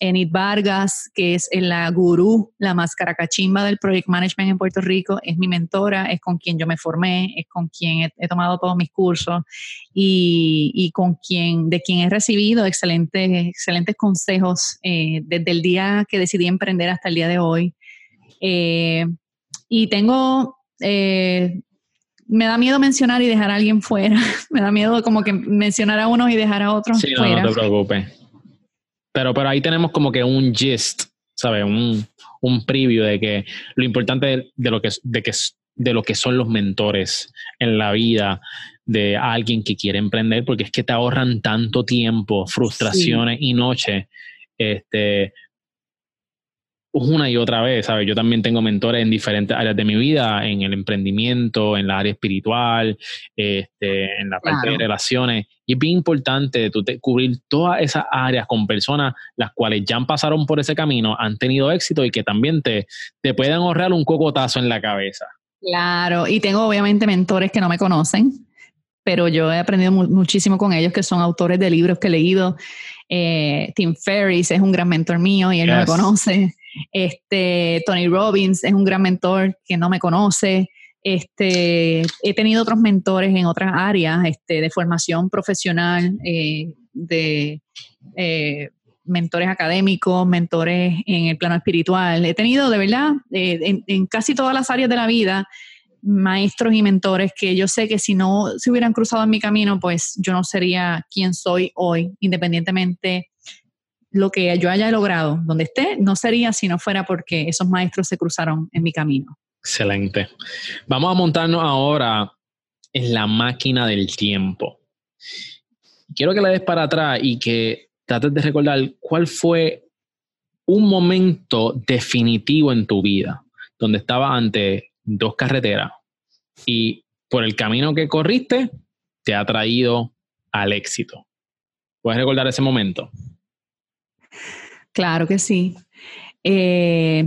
Enid Vargas, que es la gurú, la máscara cachimba del Project Management en Puerto Rico, es mi mentora, es con quien yo me formé, es con quien he, tomado todos mis cursos y, con quien, de quien he recibido excelentes, excelentes consejos eh, desde el día que decidí emprender hasta el día de hoy. y tengo me da miedo mencionar y dejar a alguien fuera. me da miedo como que mencionar a unos y dejar a otros sí, fuera. No, no te preocupes. Pero, pero ahí tenemos como que un gist, ¿sabes? Un, un preview de que lo importante de, lo que, de, que, de lo que son los mentores en la vida de alguien que quiere emprender, porque es que te ahorran tanto tiempo, frustraciones y noches. Este, una y otra vez, ¿sabes? Yo también tengo mentores en diferentes áreas de mi vida, en el emprendimiento, en la área espiritual, este, en la parte de relaciones. Y es bien importante tú cubrir todas esas áreas con personas las cuales ya pasaron por ese camino, han tenido éxito y que también te, te pueden ahorrar un cocotazo en la cabeza. Claro, y tengo obviamente mentores que no me conocen, pero yo he aprendido muchísimo con ellos, que son autores de libros que he leído. Eh, Tim Ferriss es un gran mentor mío y él no me conoce. Este, Tony Robbins es un gran mentor que no me conoce. Este, he tenido otros mentores en otras áreas este, de formación profesional, eh, de eh, mentores académicos, mentores en el plano espiritual. He tenido, de verdad, eh, en, casi todas las áreas de la vida, maestros y mentores que yo sé que si no se hubieran cruzado en mi camino, pues yo no sería quien soy hoy, independientemente lo que yo haya logrado donde esté no sería si no fuera porque esos maestros se cruzaron en mi camino. Excelente. Vamos a montarnos ahora en la máquina del tiempo. Quiero que le des para atrás y que trates de recordar cuál fue un momento definitivo en tu vida donde estaba ante dos carreteras y por el camino que corriste te ha traído al éxito. ¿Puedes recordar ese momento? Claro que sí. Eh,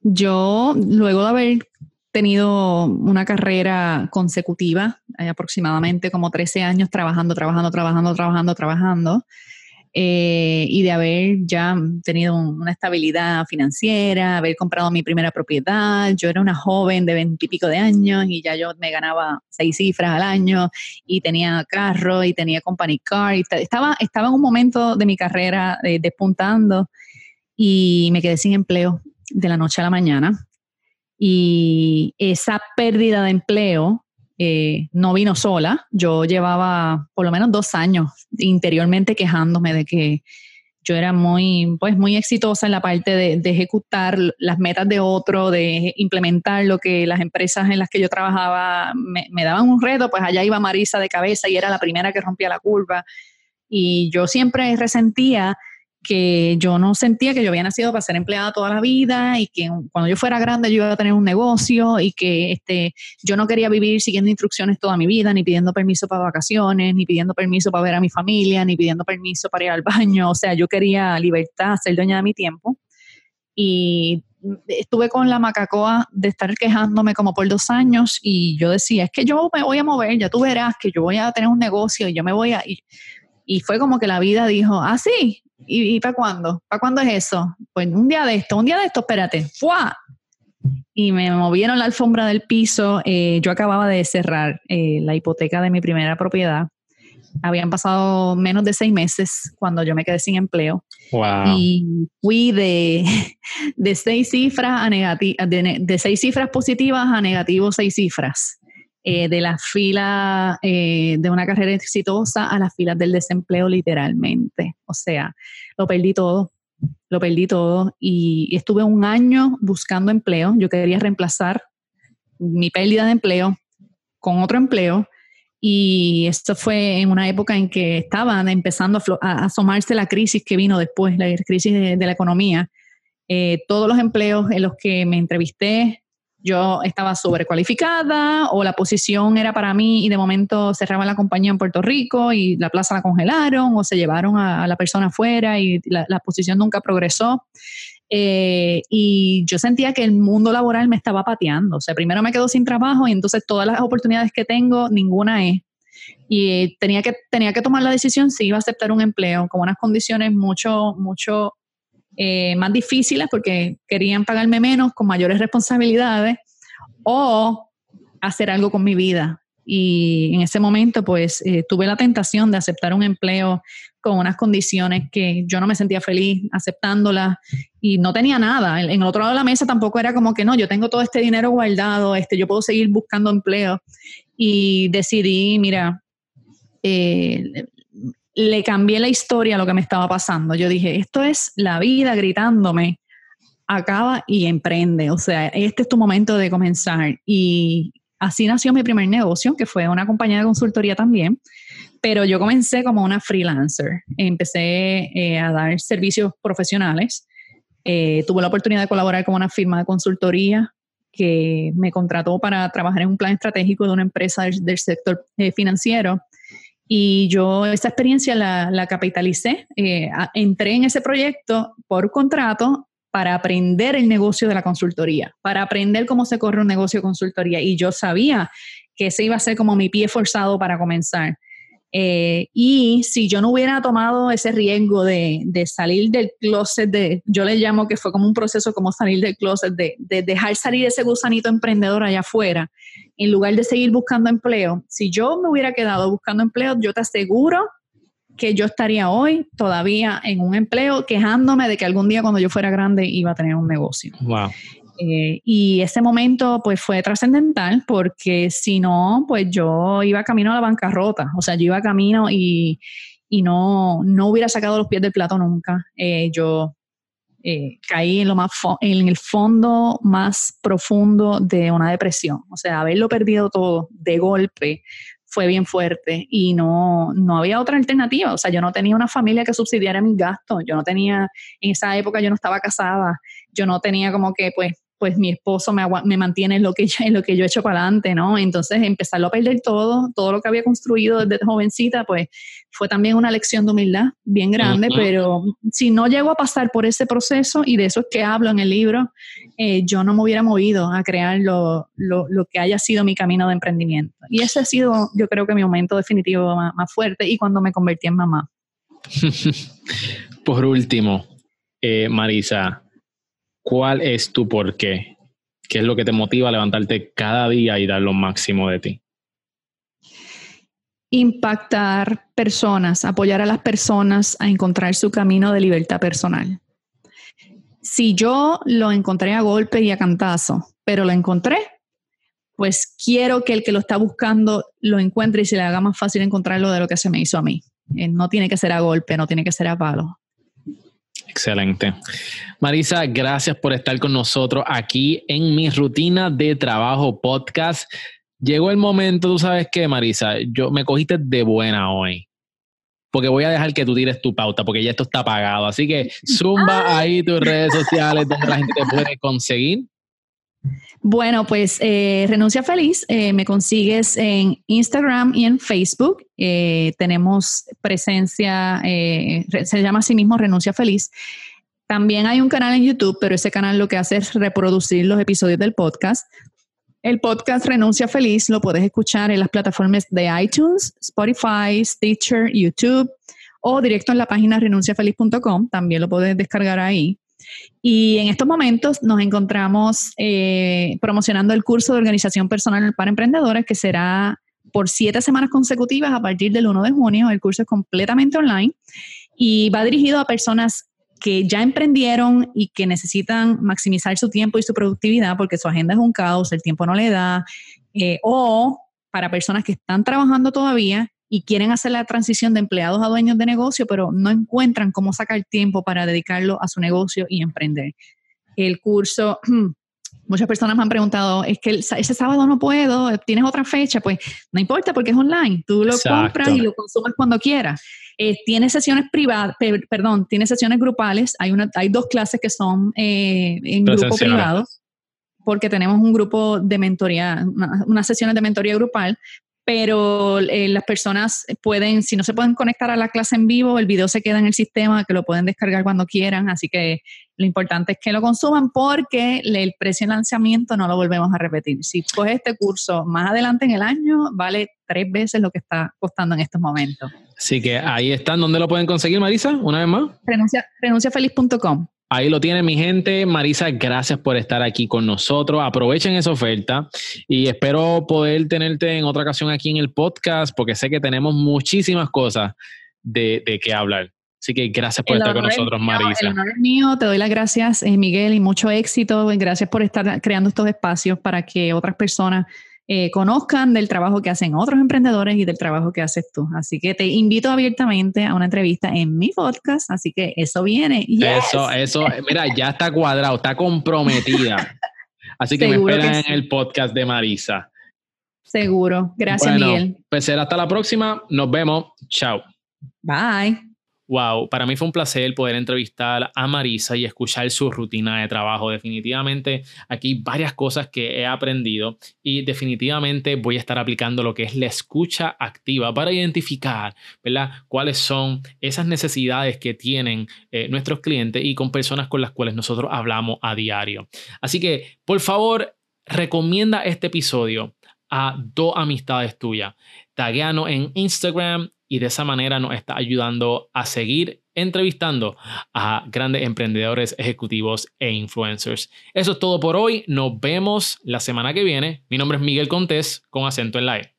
yo, luego de haber tenido una carrera consecutiva, aproximadamente como 13 años trabajando, trabajando, trabajando, trabajando, trabajando, eh, y de haber ya tenido una estabilidad financiera, haber comprado mi primera propiedad. Yo era una joven de veintipico de años y ya yo me ganaba seis cifras al año y tenía carro y tenía company car. Y estaba, estaba en un momento de mi carrera eh, despuntando y me quedé sin empleo de la noche a la mañana. Y esa pérdida de empleo eh, no vino sola. Yo llevaba por lo menos dos años interiormente quejándome de que yo era muy, pues, muy exitosa en la parte de, ejecutar las metas de otro, de implementar lo que las empresas en las que yo trabajaba me, me daban un reto, pues allá iba Marisa de cabeza y era la primera que rompía la curva. Y yo siempre resentía que yo no sentía que yo había nacido para ser empleada toda la vida y que cuando yo fuera grande yo iba a tener un negocio y que este, yo no quería vivir siguiendo instrucciones toda mi vida, ni pidiendo permiso para vacaciones, ni pidiendo permiso para ver a mi familia, ni pidiendo permiso para ir al baño. O sea, yo quería libertad, ser dueña de mi tiempo. Y estuve con la macacoa de estar quejándome como por dos años y yo decía, es que yo me voy a mover, ya tú verás que yo voy a tener un negocio y yo me voy a... ir. y fue como que la vida dijo, ah, sí, ¿Y, para cuándo? ¿Para cuándo es eso? Pues un día de esto, un día de esto, espérate, ¡fua! Y me movieron la alfombra del piso. Eh, yo acababa de cerrar eh, la hipoteca de mi primera propiedad. Habían pasado menos de seis meses cuando yo me quedé sin empleo. Y fui de, de seis cifras a de, de seis cifras positivas a negativos seis cifras. Eh, de la fila eh, de una carrera exitosa a las filas del desempleo literalmente. O sea, lo perdí todo, lo perdí todo y estuve un año buscando empleo. Yo quería reemplazar mi pérdida de empleo con otro empleo y esto fue en una época en que estaban empezando a, asomarse la crisis que vino después, la crisis de, la economía. Eh, todos los empleos en los que me entrevisté, yo estaba sobrecualificada o la posición era para mí y de momento cerraba la compañía en Puerto Rico y la plaza la congelaron o se llevaron a, la persona afuera y la, posición nunca progresó. Eh, y yo sentía que el mundo laboral me estaba pateando. O sea, primero me quedo sin trabajo y entonces todas las oportunidades que tengo, ninguna es. Y tenía que, tenía que tomar la decisión si iba a aceptar un empleo con unas condiciones mucho, mucho eh, más difíciles porque querían pagarme menos, con mayores responsabilidades, o hacer algo con mi vida. Y en ese momento, pues, eh, tuve la tentación de aceptar un empleo con unas condiciones que yo no me sentía feliz aceptándolas y no tenía nada. En, el otro lado de la mesa tampoco era como que no, yo tengo todo este dinero guardado, este, yo puedo seguir buscando empleo. Y decidí, mira, eh, le cambié la historia a lo que me estaba pasando. Yo dije, esto es la vida gritándome, acaba y emprende. O sea, este es tu momento de comenzar. Y así nació mi primer negocio, que fue una compañía de consultoría también. Pero yo comencé como una freelancer. Empecé eh, a dar servicios profesionales. Eh, tuve la oportunidad de colaborar con una firma de consultoría que me contrató para trabajar en un plan estratégico de una empresa del, sector eh, financiero y yo esa experiencia la, capitalicé. Eh, entré en ese proyecto por contrato para aprender el negocio de la consultoría, para aprender cómo se corre un negocio de consultoría. Y yo sabía que ese iba a ser como mi pie forzado para comenzar. Eh, y si yo no hubiera tomado ese riesgo de, salir del closet, de, yo le llamo que fue como un proceso como salir del closet, de, de, dejar salir ese gusanito emprendedor allá afuera, en lugar de seguir buscando empleo, si yo me hubiera quedado buscando empleo, yo te aseguro que yo estaría hoy todavía en un empleo quejándome de que algún día cuando yo fuera grande iba a tener un negocio. Wow. Eh, y ese momento pues fue trascendental porque si no, pues yo iba camino a la bancarrota, o sea, yo iba camino y, y no, no hubiera sacado los pies del plato nunca. Eh, yo eh, caí en, lo más en el fondo más profundo de una depresión, o sea, haberlo perdido todo de golpe fue bien fuerte y no, no había otra alternativa. O sea, yo no tenía una familia que subsidiara mis gastos. Yo no tenía, en esa época yo no estaba casada. Yo no tenía como que, pues, pues mi esposo me, me mantiene en lo, que yo, en lo que yo he hecho para adelante, ¿no? Entonces empezarlo a perder todo, todo lo que había construido desde jovencita, pues fue también una lección de humildad bien grande, pero si no llego a pasar por ese proceso, y de eso es que hablo en el libro, eh, yo no me hubiera movido a crear lo, lo, lo, que haya sido mi camino de emprendimiento. Y ese ha sido, yo creo que mi momento definitivo más, más fuerte y cuando me convertí en mamá. por último, eh, Marisa, ¿Cuál es tu por qué? ¿Qué es lo que te motiva a levantarte cada día y dar lo máximo de ti? Impactar personas, apoyar a las personas a encontrar su camino de libertad personal. Si yo lo encontré a golpe y a cantazo, pero lo encontré, pues quiero que el que lo está buscando lo encuentre y se le haga más fácil encontrarlo de lo que se me hizo a mí. Eh, no tiene que ser a golpe, no tiene que ser a palo. Excelente. Marisa, gracias por estar con nosotros aquí en mi rutina de trabajo podcast. Llegó el momento, tú sabes qué, Marisa, yo me cogiste de buena hoy. Porque voy a dejar que tú tires tu pauta, porque ya esto está pagado. Así que zumba ahí tus redes sociales donde la gente te puede conseguir. Bueno, pues eh, Renuncia Feliz, eh, me consigues en Instagram y en Facebook. Eh, tenemos presencia, se llama así mismo Renuncia Feliz. También hay un canal en YouTube, pero ese canal lo que hace es reproducir los episodios del podcast. El podcast Renuncia Feliz lo puedes escuchar en las plataformas de iTunes, Spotify, Stitcher, YouTube o directo en la página renunciafeliz.com. También lo puedes descargar ahí. Y en estos momentos nos encontramos eh, promocionando el curso de organización personal para emprendedores que será por siete semanas consecutivas a partir del 1 de junio. El curso es completamente online y va dirigido a personas que ya emprendieron y que necesitan maximizar su tiempo y su productividad porque su agenda es un caos, el tiempo no le da, eh, o para personas que están trabajando todavía y quieren hacer la transición de empleados a dueños de negocio, pero no encuentran cómo sacar tiempo para dedicarlo a su negocio y emprender. El curso Muchas personas me han preguntado, es que ese sábado no puedo, tienes otra fecha, pues no importa porque es online, tú lo compras y lo consumas cuando quieras. Eh, tiene sesiones privadas, perdón, tiene sesiones grupales, hay, una, hay dos clases que son eh, en grupo privado, porque tenemos un grupo de mentoría, unas sesiones de mentoría grupal, pero eh, las personas pueden, si no se pueden conectar a la clase en vivo, el video se queda en el sistema, que lo pueden descargar cuando quieran, así que lo importante es que lo consuman porque el precio de lanzamiento no lo volvemos a repetir. Si coges este curso más adelante en el año, vale tres veces lo que está costando en estos momentos. Así que ahí están. ¿Dónde lo pueden conseguir, Marisa? Una vez más. Renuncia, renunciafeliz.com. Ahí lo tiene mi gente. Marisa, gracias por estar aquí con nosotros. Aprovechen esa oferta y espero poder tenerte en otra ocasión aquí en el podcast porque sé que tenemos muchísimas cosas de, de qué hablar. Así que gracias por estar con nosotros, Marisa. El honor es mío, te doy las gracias, eh, Miguel, y mucho éxito. Gracias por estar creando estos espacios para que otras personas eh, conozcan del trabajo que hacen otros emprendedores y del trabajo que haces tú. Así que te invito abiertamente a una entrevista en mi podcast, así que eso viene. Eso, eso, mira, ya está cuadrado, está comprometida. Así que me esperan en el podcast de Marisa. Seguro. Gracias, Miguel. Pues será hasta la próxima. Nos vemos. Chao. Bye. Wow, para mí fue un placer poder entrevistar a Marisa y escuchar su rutina de trabajo. Definitivamente aquí varias cosas que he aprendido y definitivamente voy a estar aplicando lo que es la escucha activa para identificar, ¿verdad? Cuáles son esas necesidades que tienen eh, nuestros clientes y con personas con las cuales nosotros hablamos a diario. Así que, por favor, recomienda este episodio a dos amistades tuyas. Tagueanos en Instagram y de esa manera nos está ayudando a seguir entrevistando a grandes emprendedores, ejecutivos e influencers. Eso es todo por hoy. Nos vemos la semana que viene. Mi nombre es Miguel Contés con acento en la E.